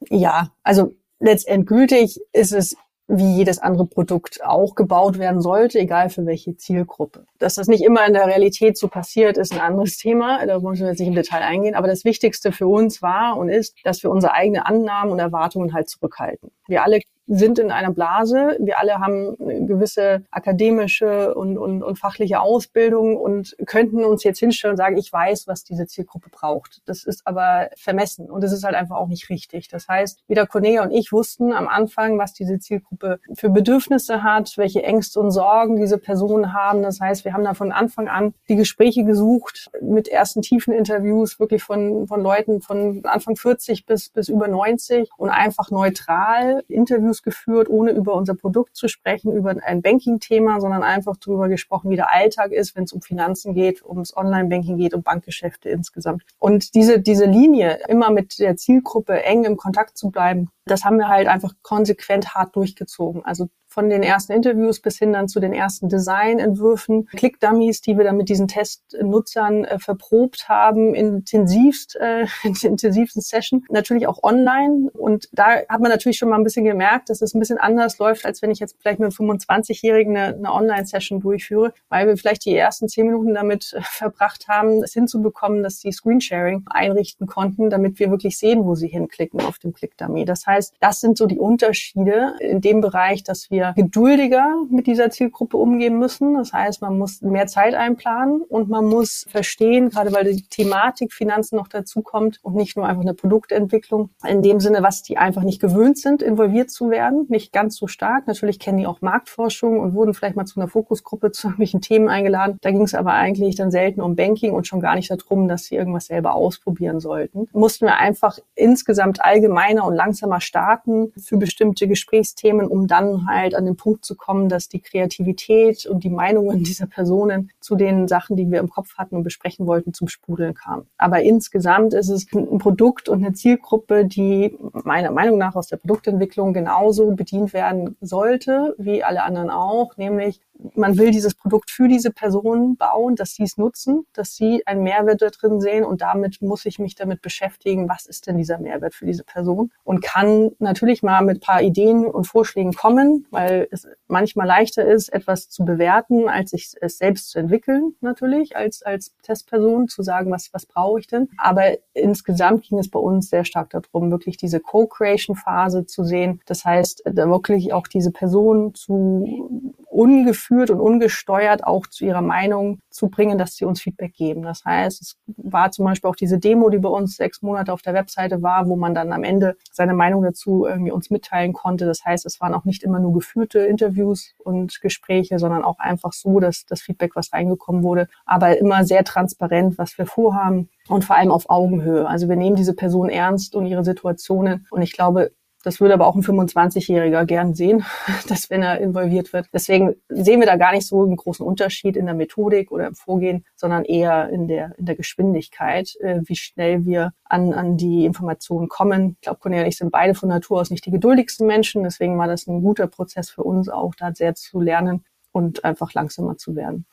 Ja, also letztendgültig ist es wie jedes andere Produkt auch gebaut werden sollte, egal für welche Zielgruppe. Dass das nicht immer in der Realität so passiert, ist ein anderes Thema. Da wollen wir jetzt nicht im Detail eingehen. Aber das Wichtigste für uns war und ist, dass wir unsere eigenen Annahmen und Erwartungen halt zurückhalten. Wir alle sind in einer Blase. Wir alle haben eine gewisse akademische und, und, und fachliche Ausbildung und könnten uns jetzt hinstellen und sagen, ich weiß, was diese Zielgruppe braucht. Das ist aber vermessen und das ist halt einfach auch nicht richtig. Das heißt, weder Cornelia und ich wussten am Anfang, was diese Zielgruppe für Bedürfnisse hat, welche Ängste und Sorgen diese Personen haben. Das heißt, wir haben da von Anfang an die Gespräche gesucht mit ersten tiefen Interviews, wirklich von, von Leuten von Anfang 40 bis, bis über 90 und einfach neutral Interviews geführt, ohne über unser Produkt zu sprechen, über ein Banking-Thema, sondern einfach darüber gesprochen, wie der Alltag ist, wenn es um Finanzen geht, ums Online-Banking geht, um Bankgeschäfte insgesamt. Und diese, diese Linie, immer mit der Zielgruppe eng im Kontakt zu bleiben, das haben wir halt einfach konsequent hart durchgezogen. Also von den ersten Interviews bis hin dann zu den ersten Designentwürfen, Click-Dummies, die wir dann mit diesen Testnutzern äh, verprobt haben, intensivst, äh, in intensivsten Session, natürlich auch online. Und da hat man natürlich schon mal ein bisschen gemerkt, dass es ein bisschen anders läuft, als wenn ich jetzt vielleicht mit einem 25-Jährigen eine, eine Online-Session durchführe, weil wir vielleicht die ersten zehn Minuten damit äh, verbracht haben, es hinzubekommen, dass sie Screensharing einrichten konnten, damit wir wirklich sehen, wo sie hinklicken auf dem Click-Dummy. Das heißt, das sind so die Unterschiede in dem Bereich, dass wir wir geduldiger mit dieser Zielgruppe umgehen müssen. Das heißt, man muss mehr Zeit einplanen und man muss verstehen, gerade weil die Thematik Finanzen noch dazu kommt und nicht nur einfach eine Produktentwicklung, in dem Sinne, was die einfach nicht gewöhnt sind, involviert zu werden, nicht ganz so stark. Natürlich kennen die auch Marktforschung und wurden vielleicht mal zu einer Fokusgruppe zu irgendwelchen Themen eingeladen. Da ging es aber eigentlich dann selten um Banking und schon gar nicht darum, dass sie irgendwas selber ausprobieren sollten. Mussten wir einfach insgesamt allgemeiner und langsamer starten für bestimmte Gesprächsthemen, um dann halt halt an den Punkt zu kommen, dass die Kreativität und die Meinungen dieser Personen zu den Sachen, die wir im Kopf hatten und besprechen wollten, zum Sprudeln kam. Aber insgesamt ist es ein Produkt und eine Zielgruppe, die meiner Meinung nach aus der Produktentwicklung genauso bedient werden sollte wie alle anderen auch, nämlich man will dieses Produkt für diese Personen bauen, dass sie es nutzen, dass sie einen Mehrwert da drin sehen und damit muss ich mich damit beschäftigen, was ist denn dieser Mehrwert für diese Person und kann natürlich mal mit paar Ideen und Vorschlägen kommen, weil es manchmal leichter ist, etwas zu bewerten, als sich es selbst zu entwickeln, natürlich, als, als Testperson zu sagen, was, was brauche ich denn. Aber insgesamt ging es bei uns sehr stark darum, wirklich diese Co-Creation-Phase zu sehen. Das heißt, da wirklich auch diese Person zu ungeführt und ungesteuert auch zu ihrer Meinung zu bringen, dass sie uns Feedback geben. Das heißt, es war zum Beispiel auch diese Demo, die bei uns sechs Monate auf der Webseite war, wo man dann am Ende seine Meinung dazu irgendwie uns mitteilen konnte. Das heißt, es waren auch nicht immer nur geführte Interviews und Gespräche, sondern auch einfach so, dass das Feedback, was reingekommen wurde, aber immer sehr transparent, was wir vorhaben und vor allem auf Augenhöhe. Also wir nehmen diese Person ernst und ihre Situationen. Und ich glaube, das würde aber auch ein 25-Jähriger gern sehen, dass wenn er involviert wird. Deswegen sehen wir da gar nicht so einen großen Unterschied in der Methodik oder im Vorgehen, sondern eher in der, in der Geschwindigkeit, äh, wie schnell wir an, an die Informationen kommen. Ich glaube, Cornelia und ich sind beide von Natur aus nicht die geduldigsten Menschen. Deswegen war das ein guter Prozess für uns auch, da sehr zu lernen und einfach langsamer zu werden.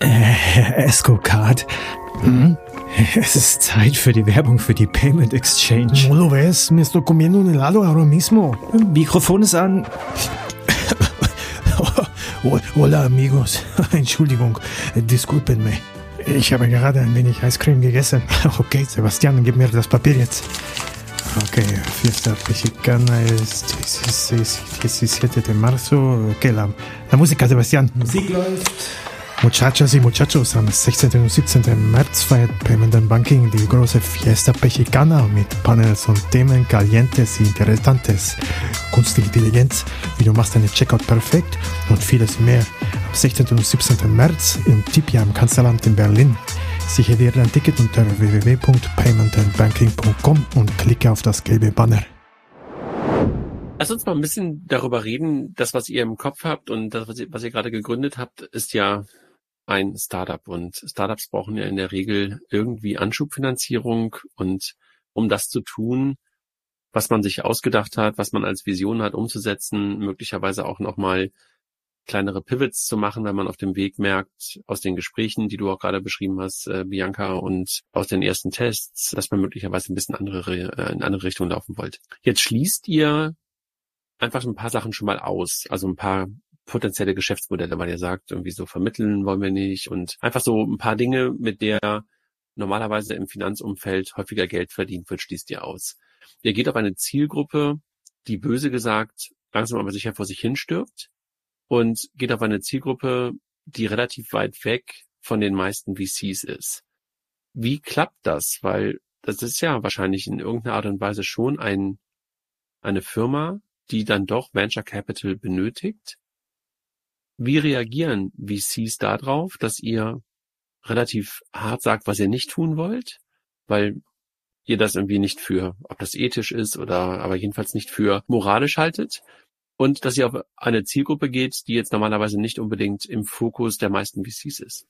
Äh, Escocard, hm? Es ist Zeit für die Werbung für die Payment Exchange. No lo ves, me estoy comiendo un helado ahora mismo. Mikrofon ist an. Hola amigos, Entschuldigung, disculpenme. Ich habe gerade ein wenig Eiscreme gegessen. Okay, Sebastian, gib mir das Papier jetzt. Okay, Fiesta Mexicana es 16, 17 de marzo. Okay, la, la música, Sebastian. Musik läuft. Muchachas y muchachos, am 16. und 17. März feiert Payment Banking die große Fiesta Mexicana mit Panels und Themen calientes y interesantes. Künstliche Intelligenz, wie du machst deine Checkout perfekt und vieles mehr. Am 16. und 17. März im Tipia im Kanzleramt in Berlin. Sichere dir dein Ticket unter www.paymentandbanking.com und klicke auf das gelbe Banner. Lass uns mal ein bisschen darüber reden. Das, was ihr im Kopf habt und das, was ihr, was ihr gerade gegründet habt, ist ja ein Startup. Und Startups brauchen ja in der Regel irgendwie Anschubfinanzierung. Und um das zu tun, was man sich ausgedacht hat, was man als Vision hat, umzusetzen, möglicherweise auch nochmal kleinere Pivots zu machen, wenn man auf dem Weg merkt, aus den Gesprächen, die du auch gerade beschrieben hast, äh, Bianca, und aus den ersten Tests, dass man möglicherweise ein bisschen andere, äh, in andere Richtung laufen wollt. Jetzt schließt ihr einfach ein paar Sachen schon mal aus, also ein paar potenzielle Geschäftsmodelle, weil ihr sagt, irgendwie so vermitteln wollen wir nicht und einfach so ein paar Dinge, mit der normalerweise im Finanzumfeld häufiger Geld verdient wird, schließt ihr aus. Ihr geht auf eine Zielgruppe, die böse gesagt langsam aber sicher vor sich hin stirbt und geht auf eine Zielgruppe, die relativ weit weg von den meisten VCs ist. Wie klappt das? Weil das ist ja wahrscheinlich in irgendeiner Art und Weise schon ein, eine Firma, die dann doch Venture Capital benötigt wie reagieren VCs darauf, dass ihr relativ hart sagt, was ihr nicht tun wollt? Weil ihr das irgendwie nicht für, ob das ethisch ist oder aber jedenfalls nicht für moralisch haltet. Und dass ihr auf eine Zielgruppe geht, die jetzt normalerweise nicht unbedingt im Fokus der meisten VCs ist.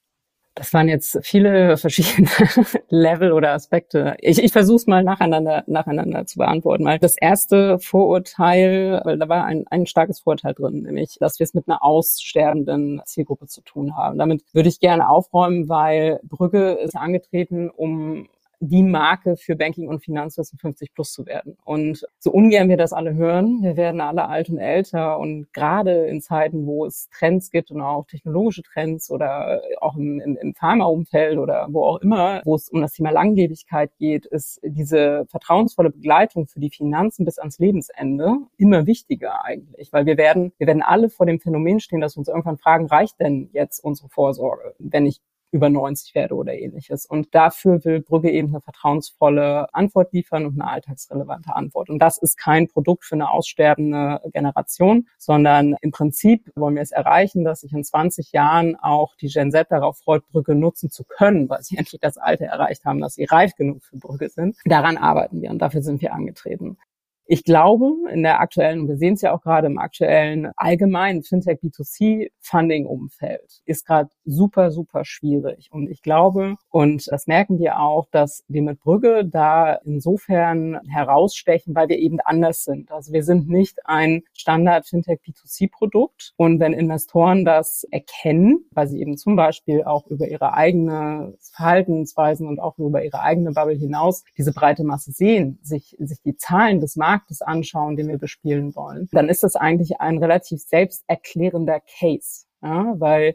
Das waren jetzt viele verschiedene Level oder Aspekte. Ich, ich versuche es mal nacheinander, nacheinander zu beantworten. Mal das erste Vorurteil, weil da war ein, ein starkes Vorurteil drin, nämlich, dass wir es mit einer aussterbenden Zielgruppe zu tun haben. Damit würde ich gerne aufräumen, weil Brügge ist angetreten, um die Marke für Banking und Finanzwissen 50 plus zu werden. Und so ungern wir das alle hören, wir werden alle alt und älter. Und gerade in Zeiten, wo es Trends gibt und auch technologische Trends oder auch im, im, im Pharmaumfeld oder wo auch immer, wo es um das Thema Langlebigkeit geht, ist diese vertrauensvolle Begleitung für die Finanzen bis ans Lebensende immer wichtiger eigentlich, weil wir werden, wir werden alle vor dem Phänomen stehen, dass wir uns irgendwann fragen, reicht denn jetzt unsere Vorsorge, wenn ich über 90 werde oder ähnliches. Und dafür will Brügge eben eine vertrauensvolle Antwort liefern und eine alltagsrelevante Antwort. Und das ist kein Produkt für eine aussterbende Generation, sondern im Prinzip wollen wir es erreichen, dass sich in 20 Jahren auch die Gen Z darauf freut, Brügge nutzen zu können, weil sie endlich das Alter erreicht haben, dass sie reif genug für Brügge sind. Daran arbeiten wir und dafür sind wir angetreten. Ich glaube, in der aktuellen, wir sehen es ja auch gerade im aktuellen allgemeinen Fintech B2C Funding Umfeld, ist gerade super, super schwierig. Und ich glaube, und das merken wir auch, dass wir mit Brügge da insofern herausstechen, weil wir eben anders sind. Also wir sind nicht ein Standard Fintech B2C Produkt. Und wenn Investoren das erkennen, weil sie eben zum Beispiel auch über ihre eigene Verhaltensweisen und auch über ihre eigene Bubble hinaus diese breite Masse sehen, sich, sich die Zahlen des Marktes Marktes anschauen, den wir bespielen wollen, dann ist das eigentlich ein relativ selbsterklärender Case. Ja, weil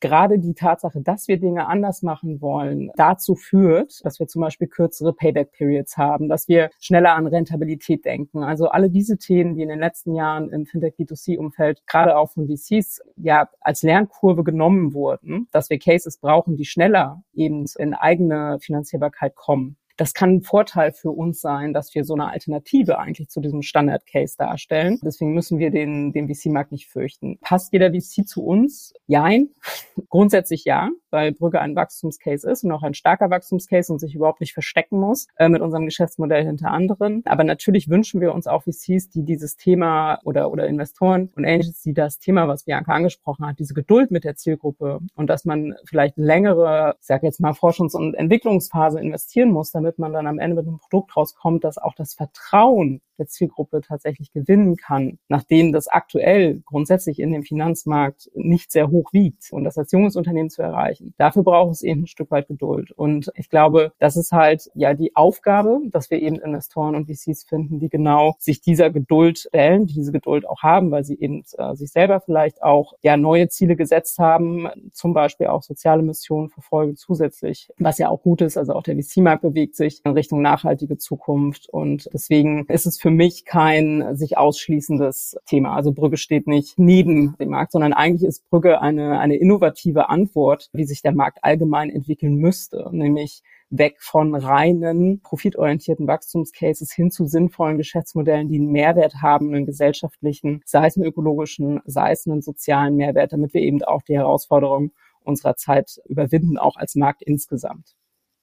gerade die Tatsache, dass wir Dinge anders machen wollen, dazu führt, dass wir zum Beispiel kürzere Payback-Periods haben, dass wir schneller an Rentabilität denken. Also alle diese Themen, die in den letzten Jahren im Fintech B2C-Umfeld gerade auch von VCs ja als Lernkurve genommen wurden, dass wir Cases brauchen, die schneller eben in eigene Finanzierbarkeit kommen das kann ein Vorteil für uns sein, dass wir so eine Alternative eigentlich zu diesem Standard-Case darstellen. Deswegen müssen wir den, den VC-Markt nicht fürchten. Passt jeder VC zu uns? Jein. Grundsätzlich ja, weil Brügge ein Wachstumscase ist und auch ein starker Wachstumscase und sich überhaupt nicht verstecken muss äh, mit unserem Geschäftsmodell hinter anderen. Aber natürlich wünschen wir uns auch VCs, die dieses Thema oder, oder Investoren und Angels, die das Thema, was Bianca angesprochen hat, diese Geduld mit der Zielgruppe und dass man vielleicht längere, ich sage jetzt mal Forschungs- und Entwicklungsphase investieren muss, damit man dann am Ende mit einem Produkt rauskommt, das auch das Vertrauen der Zielgruppe tatsächlich gewinnen kann, nachdem das aktuell grundsätzlich in dem Finanzmarkt nicht sehr hoch wiegt und das als junges Unternehmen zu erreichen. Dafür braucht es eben ein Stück weit Geduld. Und ich glaube, das ist halt ja die Aufgabe, dass wir eben Investoren und VCs finden, die genau sich dieser Geduld stellen, die diese Geduld auch haben, weil sie eben äh, sich selber vielleicht auch ja neue Ziele gesetzt haben, zum Beispiel auch soziale Missionen verfolgen zusätzlich, was ja auch gut ist. Also auch der VC-Markt bewegt sich in Richtung nachhaltige Zukunft. Und deswegen ist es für mich kein sich ausschließendes Thema. Also Brügge steht nicht neben dem Markt, sondern eigentlich ist Brügge eine, eine innovative Antwort, wie sich der Markt allgemein entwickeln müsste, nämlich weg von reinen profitorientierten Wachstumscases hin zu sinnvollen Geschäftsmodellen, die einen Mehrwert haben, einen gesellschaftlichen, sei es einen ökologischen, sei es einen sozialen Mehrwert, damit wir eben auch die Herausforderungen unserer Zeit überwinden, auch als Markt insgesamt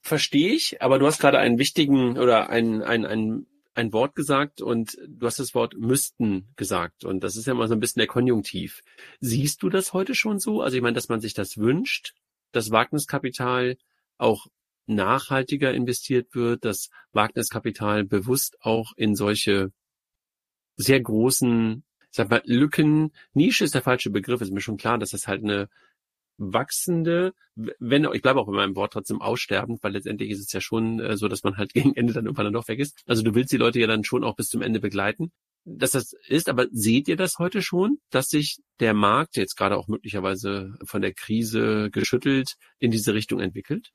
verstehe ich, aber du hast gerade einen wichtigen oder ein, ein, ein, ein Wort gesagt und du hast das Wort müssten gesagt und das ist ja mal so ein bisschen der Konjunktiv. Siehst du das heute schon so? Also ich meine, dass man sich das wünscht, dass Wagniskapital auch nachhaltiger investiert wird, dass Wagniskapital bewusst auch in solche sehr großen, sag mal, Lücken, Nische ist der falsche Begriff, ist mir schon klar, dass das halt eine wachsende, wenn ich bleibe auch bei meinem Wort trotzdem aussterbend, weil letztendlich ist es ja schon äh, so, dass man halt gegen Ende dann irgendwann dann doch vergisst. Also du willst die Leute ja dann schon auch bis zum Ende begleiten. Dass das ist, aber seht ihr das heute schon, dass sich der Markt jetzt gerade auch möglicherweise von der Krise geschüttelt in diese Richtung entwickelt?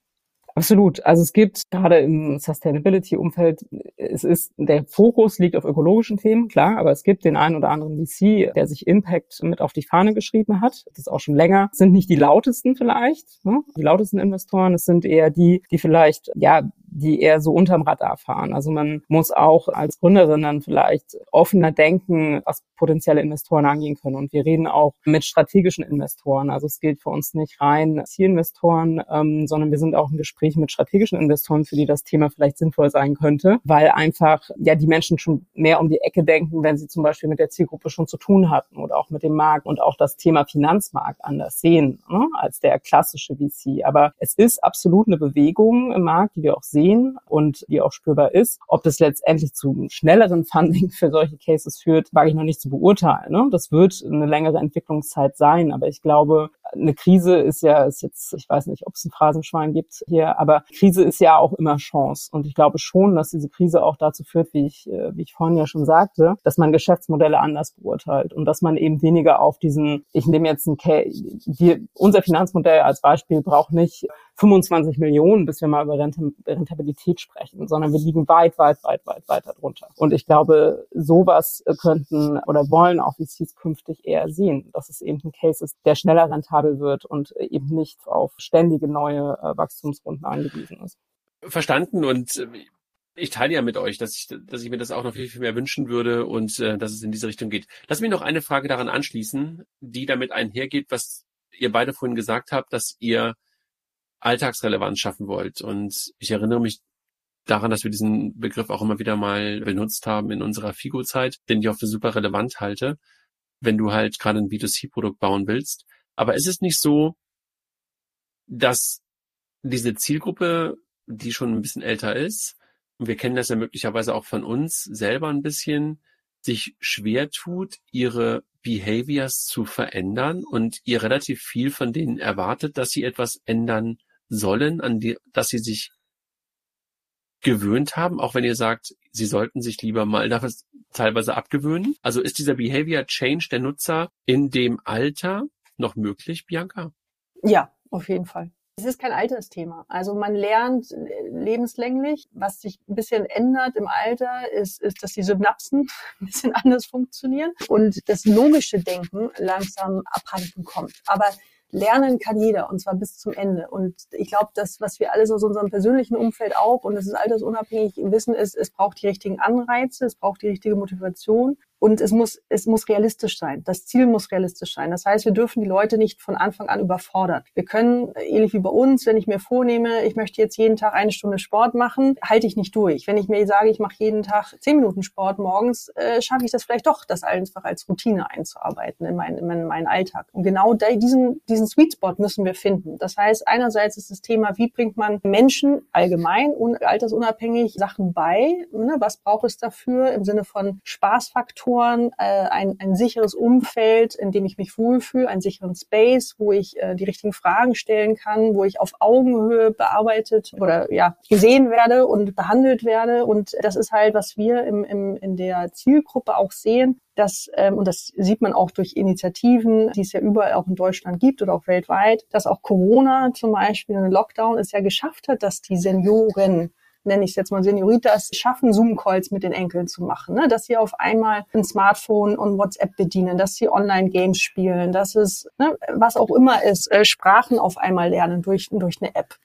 Absolut. Also es gibt gerade im Sustainability-Umfeld, es ist, der Fokus liegt auf ökologischen Themen, klar, aber es gibt den einen oder anderen VC, der sich Impact mit auf die Fahne geschrieben hat. Das ist auch schon länger. Das sind nicht die lautesten vielleicht, ne? die lautesten Investoren. Es sind eher die, die vielleicht, ja, die eher so unterm Radar fahren. Also man muss auch als Gründerin dann vielleicht offener denken, was potenzielle Investoren angehen können. Und wir reden auch mit strategischen Investoren. Also es gilt für uns nicht rein Zielinvestoren, ähm, sondern wir sind auch im Gespräch mit strategischen Investoren, für die das Thema vielleicht sinnvoll sein könnte, weil einfach ja die Menschen schon mehr um die Ecke denken, wenn sie zum Beispiel mit der Zielgruppe schon zu tun hatten oder auch mit dem Markt und auch das Thema Finanzmarkt anders sehen ne, als der klassische VC. Aber es ist absolut eine Bewegung im Markt, die wir auch sehen sehen und die auch spürbar ist. Ob das letztendlich zu schnelleren Funding für solche Cases führt, wage ich noch nicht zu beurteilen. Ne? Das wird eine längere Entwicklungszeit sein, aber ich glaube, eine Krise ist ja, ist jetzt, ich weiß nicht, ob es ein Phrasenschwein gibt hier, aber Krise ist ja auch immer Chance. Und ich glaube schon, dass diese Krise auch dazu führt, wie ich, äh, wie ich vorhin ja schon sagte, dass man Geschäftsmodelle anders beurteilt und dass man eben weniger auf diesen, ich nehme jetzt ein, wir, unser Finanzmodell als Beispiel braucht nicht 25 Millionen, bis wir mal über Rentabilität sprechen, sondern wir liegen weit, weit, weit, weit weiter drunter. Und ich glaube, sowas könnten oder wollen auch VCs künftig eher sehen, dass es eben ein Case ist, der schneller rentabel wird und eben nicht auf ständige neue äh, Wachstumsrunden angewiesen ist. Verstanden und äh, ich teile ja mit euch, dass ich, dass ich mir das auch noch viel, viel mehr wünschen würde und äh, dass es in diese Richtung geht. Lass mich noch eine Frage daran anschließen, die damit einhergeht, was ihr beide vorhin gesagt habt, dass ihr Alltagsrelevanz schaffen wollt. Und ich erinnere mich daran, dass wir diesen Begriff auch immer wieder mal benutzt haben in unserer Figo-Zeit, den ich auch für super relevant halte, wenn du halt gerade ein B2C-Produkt bauen willst. Aber ist es nicht so, dass diese Zielgruppe, die schon ein bisschen älter ist, und wir kennen das ja möglicherweise auch von uns selber ein bisschen, sich schwer tut, ihre Behaviors zu verändern und ihr relativ viel von denen erwartet, dass sie etwas ändern sollen, an die, dass sie sich gewöhnt haben, auch wenn ihr sagt, sie sollten sich lieber mal das teilweise abgewöhnen? Also ist dieser Behavior Change der Nutzer in dem Alter noch möglich, Bianca? Ja, auf jeden Fall. Es ist kein Altersthema. Also man lernt äh, lebenslänglich. Was sich ein bisschen ändert im Alter, ist, ist, dass die Synapsen ein bisschen anders funktionieren und das logische Denken langsam abhanden kommt. Aber lernen kann jeder und zwar bis zum Ende. Und ich glaube, das, was wir alles aus unserem persönlichen Umfeld auch, und das ist altersunabhängig, wissen, ist, es braucht die richtigen Anreize, es braucht die richtige Motivation und es muss, es muss realistisch sein. Das Ziel muss realistisch sein. Das heißt, wir dürfen die Leute nicht von Anfang an überfordern. Wir können, ähnlich wie bei uns, wenn ich mir vornehme, ich möchte jetzt jeden Tag eine Stunde Sport machen, halte ich nicht durch. Wenn ich mir sage, ich mache jeden Tag zehn Minuten Sport morgens, äh, schaffe ich das vielleicht doch, das einfach als Routine einzuarbeiten in, mein, in meinen Alltag. Und genau diesen, diesen Sweet Spot müssen wir finden. Das heißt, einerseits ist das Thema, wie bringt man Menschen allgemein und altersunabhängig Sachen bei? Ne? Was braucht es dafür im Sinne von Spaßfaktoren? Faktoren, äh, ein, ein sicheres Umfeld, in dem ich mich wohlfühle, einen sicheren Space, wo ich äh, die richtigen Fragen stellen kann, wo ich auf Augenhöhe bearbeitet oder ja gesehen werde und behandelt werde. Und das ist halt, was wir im, im, in der Zielgruppe auch sehen, dass, ähm, und das sieht man auch durch Initiativen, die es ja überall auch in Deutschland gibt oder auch weltweit, dass auch Corona zum Beispiel, ein Lockdown es ja geschafft hat, dass die Senioren nenne ich es jetzt mal Senioritas, schaffen, Zoom-Calls mit den Enkeln zu machen. Ne? Dass sie auf einmal ein Smartphone und WhatsApp bedienen, dass sie Online-Games spielen, dass es, ne, was auch immer ist, äh, Sprachen auf einmal lernen durch, durch eine App.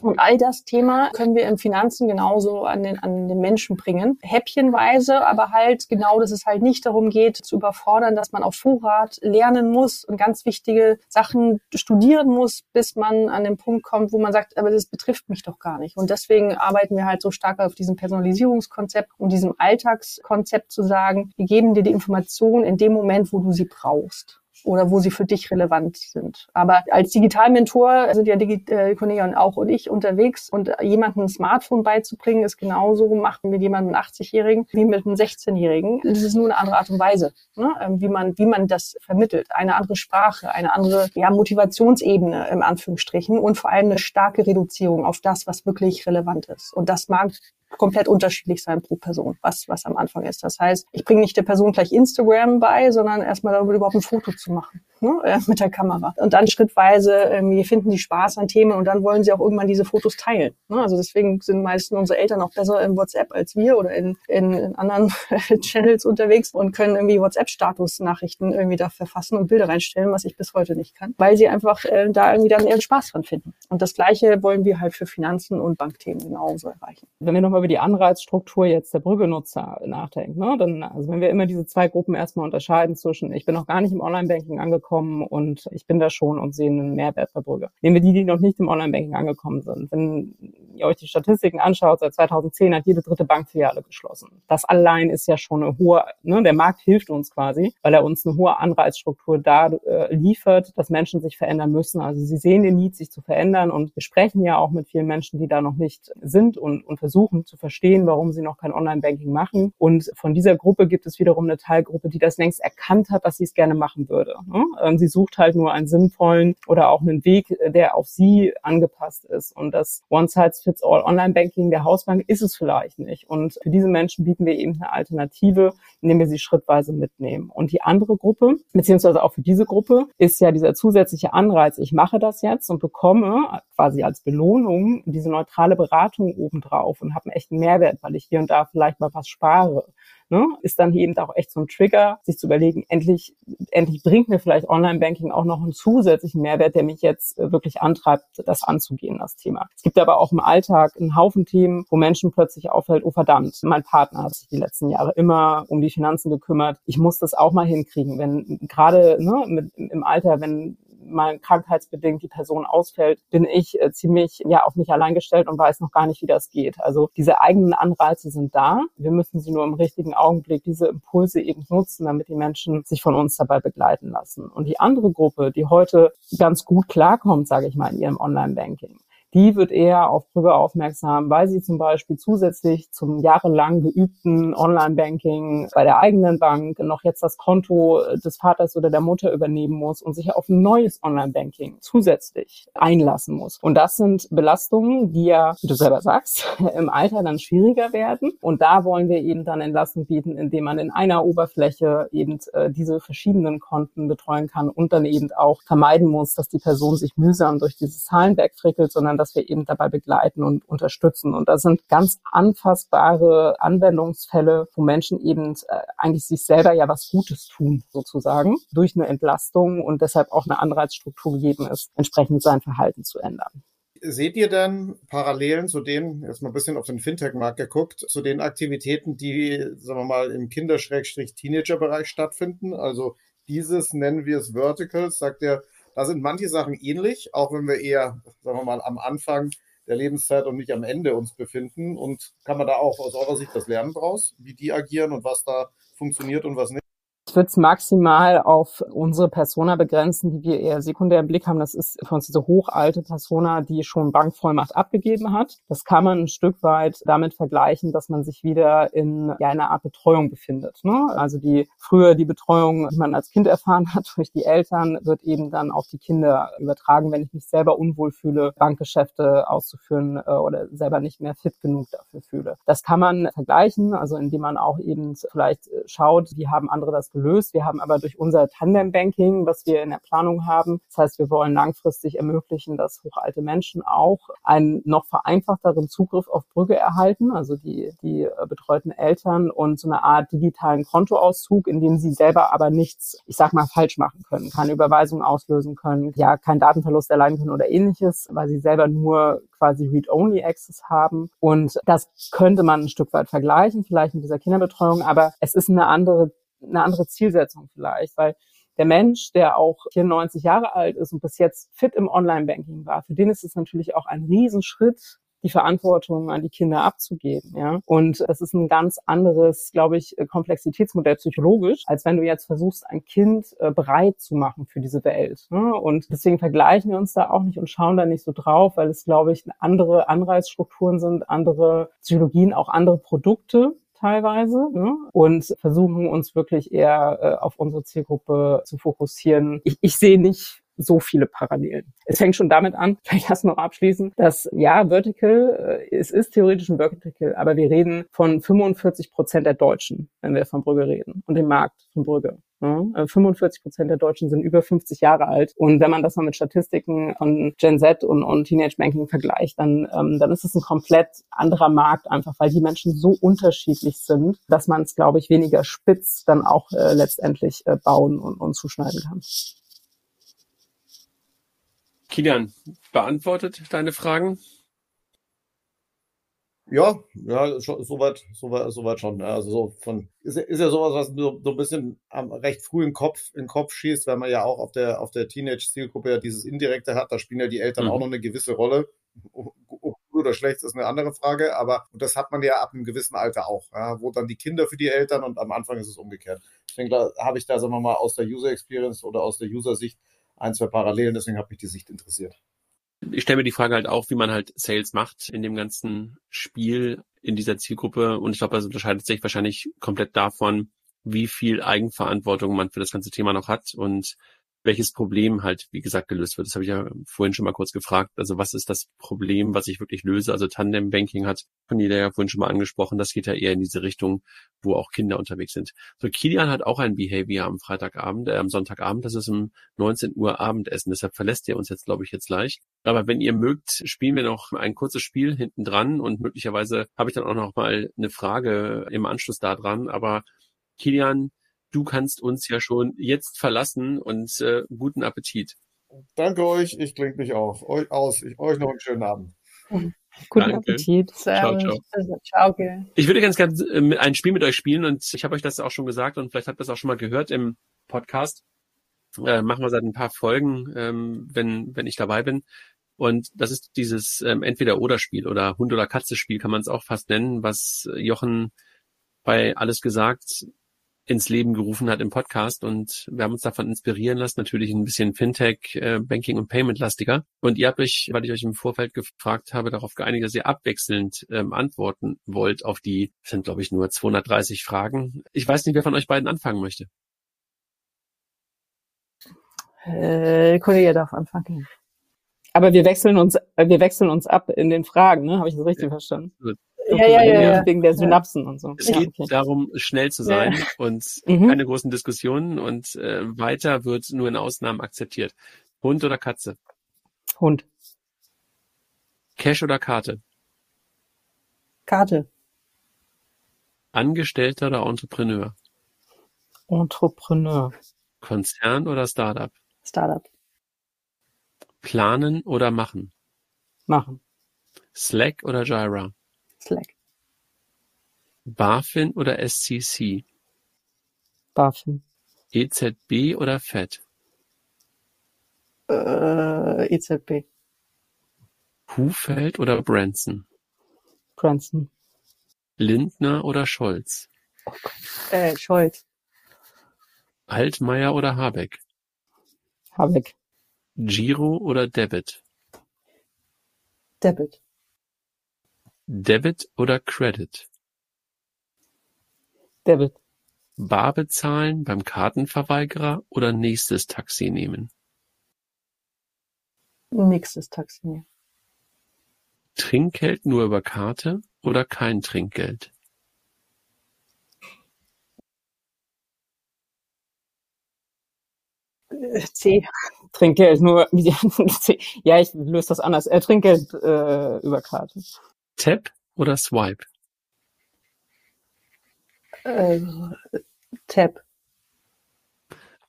Und all das Thema können wir im Finanzen genauso an den, an den Menschen bringen. Häppchenweise, aber halt genau, dass es halt nicht darum geht, zu überfordern, dass man auf Vorrat lernen muss und ganz wichtige Sachen studieren muss, bis man an den Punkt kommt, wo man sagt, aber das betrifft mich doch gar nicht. Und deswegen arbeiten wir halt so stark auf diesem Personalisierungskonzept und diesem Alltagskonzept zu sagen, wir geben dir die Information in dem Moment, wo du sie brauchst oder wo sie für dich relevant sind. Aber als Digitalmentor sind ja Digi äh, Cornelia auch und ich unterwegs und jemandem ein Smartphone beizubringen, ist genauso gemacht mit jemandem 80-Jährigen wie mit einem 16-Jährigen. Das ist nur eine andere Art und Weise, ne? Ähm, wie man wie man das vermittelt. Eine andere Sprache, eine andere ja, Motivationsebene im Anführungsstrichen und vor allem eine starke Reduzierung auf das, was wirklich relevant ist. Und das mag komplett unterschiedlich sein pro Person, was, was am Anfang ist. Das heißt, ich bringe nicht der Person gleich Instagram bei, sondern erstmal darüber überhaupt ein Foto zu machen ne, äh, mit der Kamera. Und dann schrittweise irgendwie finden die Spaß an Themen und dann wollen sie auch irgendwann diese Fotos teilen. Ne? Also deswegen sind meistens unsere Eltern auch besser in WhatsApp als wir oder in, in, in anderen Channels unterwegs und können irgendwie WhatsApp-Status-Nachrichten irgendwie da verfassen und Bilder reinstellen, was ich bis heute nicht kann, weil sie einfach äh, da irgendwie dann ihren Spaß dran finden. Und das Gleiche wollen wir halt für Finanzen und Bankthemen genauso erreichen. Wenn wir nochmal über die Anreizstruktur jetzt der Brüggenutzer nachdenken, ne, dann, also wenn wir immer diese zwei Gruppen erstmal unterscheiden zwischen, ich bin noch gar nicht im Online-Banking angekommen und ich bin da schon und sehe einen Mehrwert bei Brügge. Nehmen wir die, die noch nicht im Online-Banking angekommen sind. Wenn ihr euch die Statistiken anschaut, seit 2010 hat jede dritte Bankfiliale geschlossen. Das allein ist ja schon eine hohe, ne, der Markt hilft uns quasi, weil er uns eine hohe Anreizstruktur da äh, liefert, dass Menschen sich verändern müssen. Also sie sehen den Need, sich zu verändern und wir sprechen ja auch mit vielen Menschen, die da noch nicht sind und, und versuchen zu verstehen, warum sie noch kein Online-Banking machen. Und von dieser Gruppe gibt es wiederum eine Teilgruppe, die das längst erkannt hat, dass sie es gerne machen würde. Ne? Ähm, sie sucht halt nur einen sinnvollen oder auch einen Weg, der auf sie angepasst ist. Und das One-Size-Fits-All Online-Banking der Hausbank ist es vielleicht nicht. Und für diese Menschen bieten wir eben eine Alternative, indem wir sie schrittweise mitnehmen. Und die andere Gruppe, beziehungsweise auch für diese Gruppe, ist ja dieser zusätzliche Anreiz, ich mache das jetzt und bekomme quasi als Belohnung diese neutrale Beratung obendrauf und habe einen echten Mehrwert, weil ich hier und da vielleicht mal was spare ne, ist dann eben auch echt so ein Trigger, sich zu überlegen, endlich, endlich bringt mir vielleicht Online-Banking auch noch einen zusätzlichen Mehrwert, der mich jetzt äh, wirklich antreibt, das anzugehen, das Thema. Es gibt aber auch im Alltag einen Haufen Themen, wo Menschen plötzlich auffällt, oh verdammt, mein Partner hat sich die letzten Jahre immer um die Finanzen gekümmert. Ich muss das auch mal hinkriegen, wenn gerade ne, im Alter, wenn mal krankheitsbedingt die Person ausfällt, bin ich äh, ziemlich ja auf mich allein gestellt und weiß noch gar nicht, wie das geht. Also diese eigenen Anreize sind da. Wir müssen sie nur im richtigen Augenblick diese Impulse eben nutzen, damit die Menschen sich von uns dabei begleiten lassen. Und die andere Gruppe, die heute ganz gut klarkommt, sage ich mal, in ihrem Online-Banking, die wird eher auf Brügge aufmerksam, weil sie zum Beispiel zusätzlich zum jahrelang geübten Online-Banking bei der eigenen Bank noch jetzt das Konto des Vaters oder der Mutter übernehmen muss und sich auf ein neues Online-Banking zusätzlich einlassen muss. Und das sind Belastungen, die ja, wie du selber sagst, im Alter dann schwieriger werden. Und da wollen wir eben dann Entlastung bieten, indem man in einer Oberfläche eben äh, diese verschiedenen Konten betreuen kann und dann eben auch vermeiden muss, dass die Person sich mühsam durch dieses Zahlenberg frickelt, sondern dass dass wir eben dabei begleiten und unterstützen. Und da sind ganz anfassbare Anwendungsfälle, wo Menschen eben äh, eigentlich sich selber ja was Gutes tun, sozusagen, durch eine Entlastung und deshalb auch eine Anreizstruktur gegeben ist, entsprechend sein Verhalten zu ändern. Seht ihr denn Parallelen zu den, jetzt mal ein bisschen auf den Fintech-Markt geguckt, zu den Aktivitäten, die, sagen wir mal, im Kinder-Teenager-Bereich stattfinden? Also dieses nennen wir es Verticals, sagt der da sind manche Sachen ähnlich, auch wenn wir eher, sagen wir mal, am Anfang der Lebenszeit und nicht am Ende uns befinden. Und kann man da auch aus eurer Sicht das lernen draus, wie die agieren und was da funktioniert und was nicht? Würde es maximal auf unsere Persona begrenzen, die wir eher sekundär im Blick haben. Das ist für uns diese hochalte Persona, die schon Bankvollmacht abgegeben hat. Das kann man ein Stück weit damit vergleichen, dass man sich wieder in ja, einer Art Betreuung befindet. Ne? Also die früher die Betreuung, die man als Kind erfahren hat durch die Eltern, wird eben dann auf die Kinder übertragen, wenn ich mich selber unwohl fühle, Bankgeschäfte auszuführen äh, oder selber nicht mehr fit genug dafür fühle. Das kann man vergleichen, also indem man auch eben vielleicht äh, schaut, wie haben andere das gelöst. Wir haben aber durch unser Tandem-Banking, was wir in der Planung haben, das heißt, wir wollen langfristig ermöglichen, dass hochalte Menschen auch einen noch vereinfachteren Zugriff auf Brügge erhalten, also die, die äh, betreuten Eltern und so eine Art digitalen Kontoauszug, in dem sie selber aber nichts, ich sag mal, falsch machen können, keine Überweisung auslösen können, ja, keinen Datenverlust erleiden können oder ähnliches, weil sie selber nur quasi Read-Only-Access haben. Und das könnte man ein Stück weit vergleichen, vielleicht mit dieser Kinderbetreuung, aber es ist eine andere eine andere Zielsetzung vielleicht, weil der Mensch, der auch 94 Jahre alt ist und bis jetzt fit im Online-Banking war, für den ist es natürlich auch ein Riesenschritt, die Verantwortung an die Kinder abzugeben. Ja? Und das ist ein ganz anderes, glaube ich, Komplexitätsmodell psychologisch, als wenn du jetzt versuchst, ein Kind äh, bereit zu machen für diese Welt. Ne? Und deswegen vergleichen wir uns da auch nicht und schauen da nicht so drauf, weil es, glaube ich, andere Anreizstrukturen sind, andere Psychologien, auch andere Produkte, teilweise ne? und versuchen uns wirklich eher äh, auf unsere Zielgruppe zu fokussieren. Ich, ich sehe nicht so viele Parallelen. Es fängt schon damit an, vielleicht das noch abschließen, dass ja, Vertical, äh, es ist theoretisch ein Vertical, aber wir reden von 45 Prozent der Deutschen, wenn wir von Brügge reden und dem Markt von Brügge. Ja, 45 äh, Prozent der Deutschen sind über 50 Jahre alt. Und wenn man das mal mit Statistiken von Gen Z und, und Teenage Banking vergleicht, dann, ähm, dann ist es ein komplett anderer Markt, einfach weil die Menschen so unterschiedlich sind, dass man es, glaube ich, weniger spitz dann auch äh, letztendlich äh, bauen und, und zuschneiden kann. Kilian, beantwortet deine Fragen? Ja, ja, soweit, soweit, soweit schon. Also so von ist, ist ja sowas, was so, so ein bisschen am recht früh im Kopf, in den Kopf schießt, weil man ja auch auf der auf der Teenage-Zielgruppe ja dieses Indirekte hat. Da spielen ja die Eltern mhm. auch noch eine gewisse Rolle. Gut oder schlecht ist eine andere Frage, aber das hat man ja ab einem gewissen Alter auch, ja, wo dann die Kinder für die Eltern und am Anfang ist es umgekehrt. Deswegen habe ich da, sagen wir mal, aus der User Experience oder aus der User-Sicht ein, zwei Parallelen, deswegen hat mich die Sicht interessiert ich stelle mir die Frage halt auch, wie man halt Sales macht in dem ganzen Spiel, in dieser Zielgruppe. Und ich glaube, das unterscheidet sich wahrscheinlich komplett davon, wie viel Eigenverantwortung man für das ganze Thema noch hat und welches Problem halt, wie gesagt, gelöst wird. Das habe ich ja vorhin schon mal kurz gefragt. Also was ist das Problem, was ich wirklich löse? Also Tandem Banking hat von jeder ja vorhin schon mal angesprochen. Das geht ja eher in diese Richtung, wo auch Kinder unterwegs sind. So, Kilian hat auch ein Behavior am Freitagabend, äh, am Sonntagabend. Das ist um 19 Uhr Abendessen. Deshalb verlässt ihr uns jetzt, glaube ich, jetzt gleich. Aber wenn ihr mögt, spielen wir noch ein kurzes Spiel hinten dran und möglicherweise habe ich dann auch noch mal eine Frage im Anschluss da dran. Aber Kilian, du kannst uns ja schon jetzt verlassen und äh, guten Appetit. Danke euch, ich klinge mich auch. Euch aus. Ich, euch noch einen schönen Abend. Guten Danke. Appetit. Ciao, ciao. Also, ciao okay. Ich würde ganz gerne ein Spiel mit euch spielen und ich habe euch das auch schon gesagt und vielleicht habt ihr das auch schon mal gehört im Podcast. äh, machen wir seit ein paar Folgen, ähm, wenn, wenn ich dabei bin. Und das ist dieses ähm, Entweder-Oder-Spiel oder Hund- oder Katze-Spiel, kann man es auch fast nennen, was Jochen bei Alles gesagt ins Leben gerufen hat im Podcast und wir haben uns davon inspirieren lassen, natürlich ein bisschen Fintech, äh, Banking und Payment lastiger. Und ihr habt euch, weil ich euch im Vorfeld gefragt habe, darauf geeinigt, dass ihr abwechselnd ähm, antworten wollt auf die, sind glaube ich nur 230 Fragen. Ich weiß nicht, wer von euch beiden anfangen möchte. Äh, Kollege darf anfangen. Aber wir wechseln uns, wir wechseln uns ab in den Fragen, ne? Habe ich das richtig ja. verstanden? Ja, ja, ja, ja. Wegen der Synapsen und so. Es geht okay. darum, schnell zu sein ja. und mhm. keine großen Diskussionen und äh, weiter wird nur in Ausnahmen akzeptiert. Hund oder Katze? Hund. Cash oder Karte? Karte. Angestellter oder Entrepreneur? Entrepreneur. Konzern oder Startup? Startup. Planen oder machen? Machen. Slack oder Jira? Slack. BaFin oder SCC? BaFin. EZB oder FED? Äh, EZB. Hufeld oder Branson? Branson. Lindner oder Scholz? Oh äh, Scholz. Altmaier oder Habeck? Habeck. Giro oder Debit? Debit. Debit oder Credit? Debit. Bar bezahlen beim Kartenverweigerer oder nächstes Taxi nehmen? Nächstes Taxi nehmen. Trinkgeld nur über Karte oder kein Trinkgeld? C. Trinkgeld nur, ja, ich löse das anders. Äh, Trinkgeld äh, über Karte. Tap oder Swipe? Äh, Tap.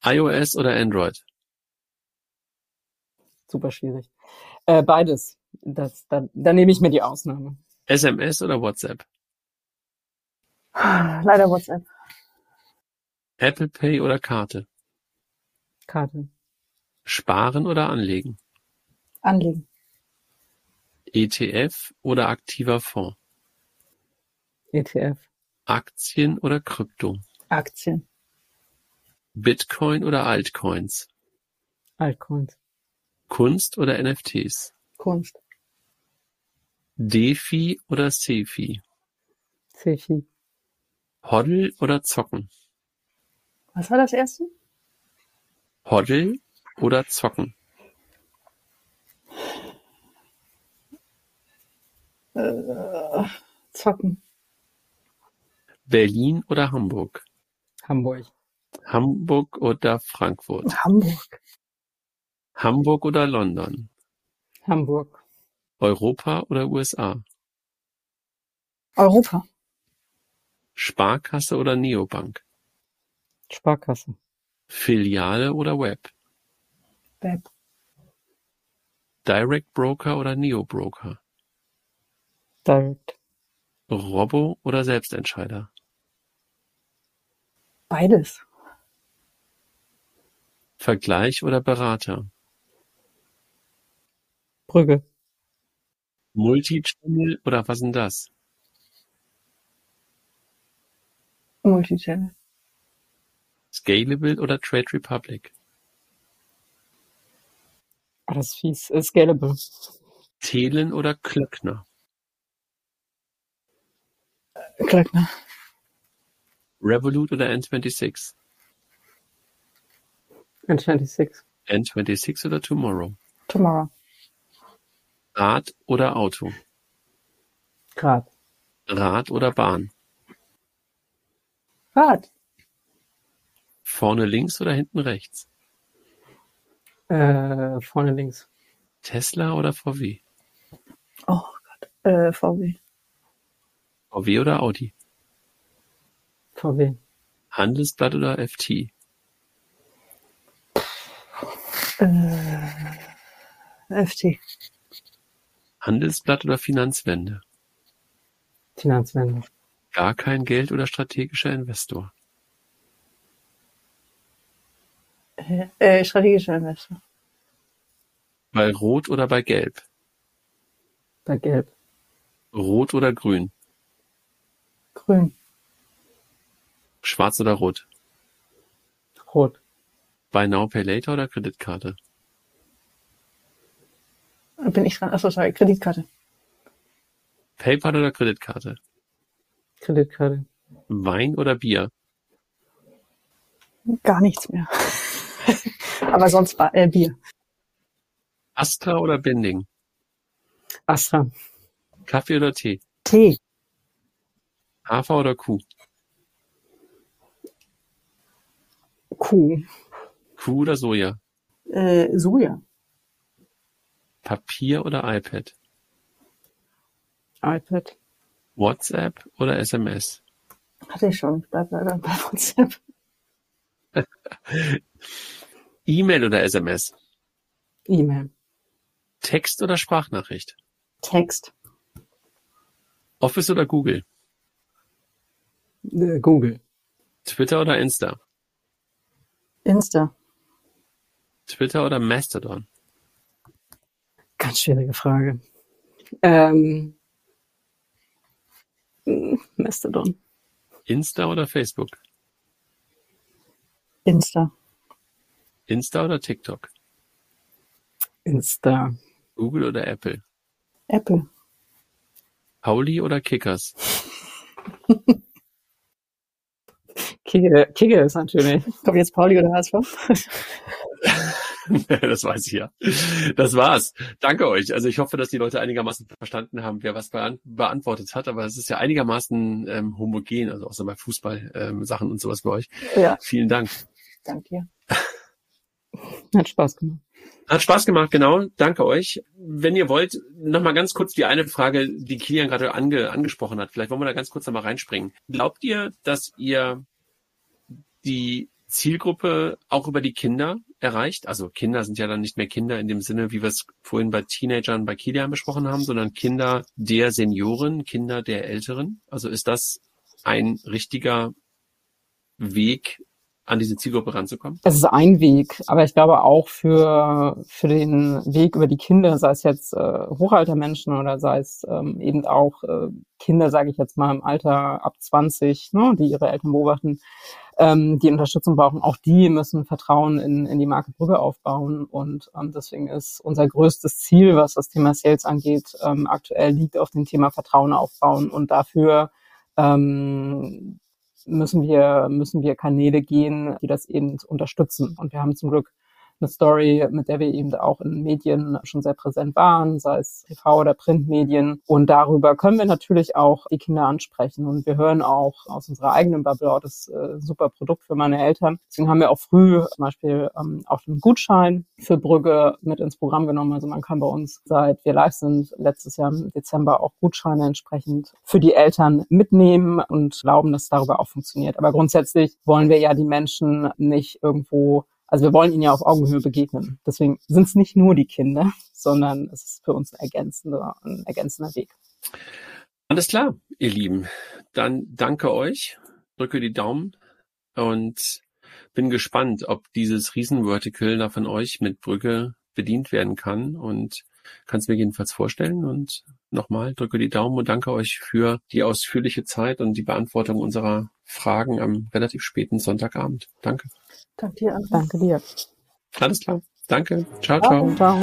iOS oder Android? Super schwierig. Äh, beides. Das, da, da nehme ich mir die Ausnahme. SMS oder WhatsApp? Leider WhatsApp. Apple Pay oder Karte? Karte. Sparen oder anlegen? Anlegen. ETF oder aktiver Fonds? ETF. Aktien oder Krypto? Aktien. Bitcoin oder Altcoins? Altcoins. Kunst oder NFTs? Kunst. DeFi oder Sefi? Sefi. Hoddle oder zocken? Was war das erste? Hoddle oder zocken? Äh, zocken. Berlin oder Hamburg? Hamburg. Hamburg oder Frankfurt? Hamburg. Hamburg oder London? Hamburg. Europa oder USA? Europa. Sparkasse oder Neobank? Sparkasse. Filiale oder Web? Web. Direct Broker oder Neo-Broker? Direct. Robo oder Selbstentscheider? Beides. Vergleich oder Berater? Brügge. Multichannel oder was denn das? Multichannel. Scalable oder Trade Republic? Ah, das ist fies. Äh, Scalable. Thelen oder Klöckner? Klöckner. Revolut oder N26? N26. N26 oder Tomorrow? Tomorrow. Rad oder Auto? Rad. Rad oder Bahn? Rad. Vorne links oder hinten rechts? Äh, vorne links. Tesla oder VW? Oh Gott, äh, VW. VW oder Audi? VW. Handelsblatt oder FT? Äh, FT. Handelsblatt oder Finanzwende? Finanzwende. Gar kein Geld oder strategischer Investor? Äh, strategischer Investor. Bei Rot oder bei Gelb? Bei Gelb. Rot oder Grün? Grün. Schwarz oder Rot? Rot. Buy Now, Pay Later oder Kreditkarte? Bin ich dran? Achso, sorry, Kreditkarte. PayPal oder Kreditkarte? Kreditkarte. Wein oder Bier? Gar nichts mehr. Aber sonst war äh, Bier. Astra oder Binding? Astra. Kaffee oder Tee? Tee. Hafer oder Kuh? Kuh. Kuh oder Soja? Äh, Soja. Papier oder iPad? iPad. WhatsApp oder SMS? Hatte ich schon. Bleib leider bei WhatsApp. E-Mail oder SMS? E-Mail. Text oder Sprachnachricht? Text. Office oder Google? Äh, Google. Twitter oder Insta? Insta. Twitter oder Mastodon? Ganz schwierige Frage. Ähm, hm, Mastodon. Insta oder Facebook? Insta. Insta oder TikTok? Insta. Google oder Apple? Apple. Pauli oder Kickers? Kicke, Kicke ist natürlich. Kommt jetzt Pauli oder HSV? das weiß ich ja. Das war's. Danke euch. Also ich hoffe, dass die Leute einigermaßen verstanden haben, wer was beant beantwortet hat. Aber es ist ja einigermaßen ähm, homogen, also außer bei Fußball ähm, Sachen und sowas bei euch. Ja. Vielen Dank. Danke dir. Hat Spaß gemacht. Hat Spaß gemacht, genau. Danke euch. Wenn ihr wollt, nochmal ganz kurz die eine Frage, die Kilian gerade ange angesprochen hat. Vielleicht wollen wir da ganz kurz nochmal reinspringen. Glaubt ihr, dass ihr die Zielgruppe auch über die Kinder erreicht? Also Kinder sind ja dann nicht mehr Kinder in dem Sinne, wie wir es vorhin bei Teenagern bei Kilian besprochen haben, sondern Kinder der Senioren, Kinder der Älteren. Also ist das ein richtiger Weg, an diese Zielgruppe ranzukommen? Es ist ein Weg, aber ich glaube auch für, für den Weg über die Kinder, sei es jetzt äh, Hochaltermenschen oder sei es ähm, eben auch äh, Kinder, sage ich jetzt mal, im Alter ab 20, ne, die ihre Eltern beobachten, ähm, die Unterstützung brauchen. Auch die müssen Vertrauen in, in die Marke Brügge aufbauen. Und ähm, deswegen ist unser größtes Ziel, was das Thema Sales angeht, ähm, aktuell liegt auf dem Thema Vertrauen aufbauen und dafür ähm, müssen wir, müssen wir Kanäle gehen, die das eben unterstützen. Und wir haben zum Glück eine Story, mit der wir eben auch in Medien schon sehr präsent waren, sei es TV oder Printmedien. Und darüber können wir natürlich auch die Kinder ansprechen. Und wir hören auch aus unserer eigenen Bubble, oh, das ist ein super Produkt für meine Eltern. Deswegen haben wir auch früh zum Beispiel ähm, auch einen Gutschein für Brügge mit ins Programm genommen. Also man kann bei uns, seit wir live sind, letztes Jahr im Dezember auch Gutscheine entsprechend für die Eltern mitnehmen und glauben, dass darüber auch funktioniert. Aber grundsätzlich wollen wir ja die Menschen nicht irgendwo also wir wollen ihnen ja auf Augenhöhe begegnen. Deswegen sind es nicht nur die Kinder, sondern es ist für uns ein ergänzender, ein ergänzender Weg. Alles klar, ihr Lieben. Dann danke euch, drücke die Daumen und bin gespannt, ob dieses Riesenvertical da von euch mit Brücke bedient werden kann und kann es mir jedenfalls vorstellen. Und nochmal drücke die Daumen und danke euch für die ausführliche Zeit und die Beantwortung unserer Fragen am relativ späten Sonntagabend. Danke. Danke dir. Danke dir. Alles klar. Danke. Ciao, ciao. Ciao.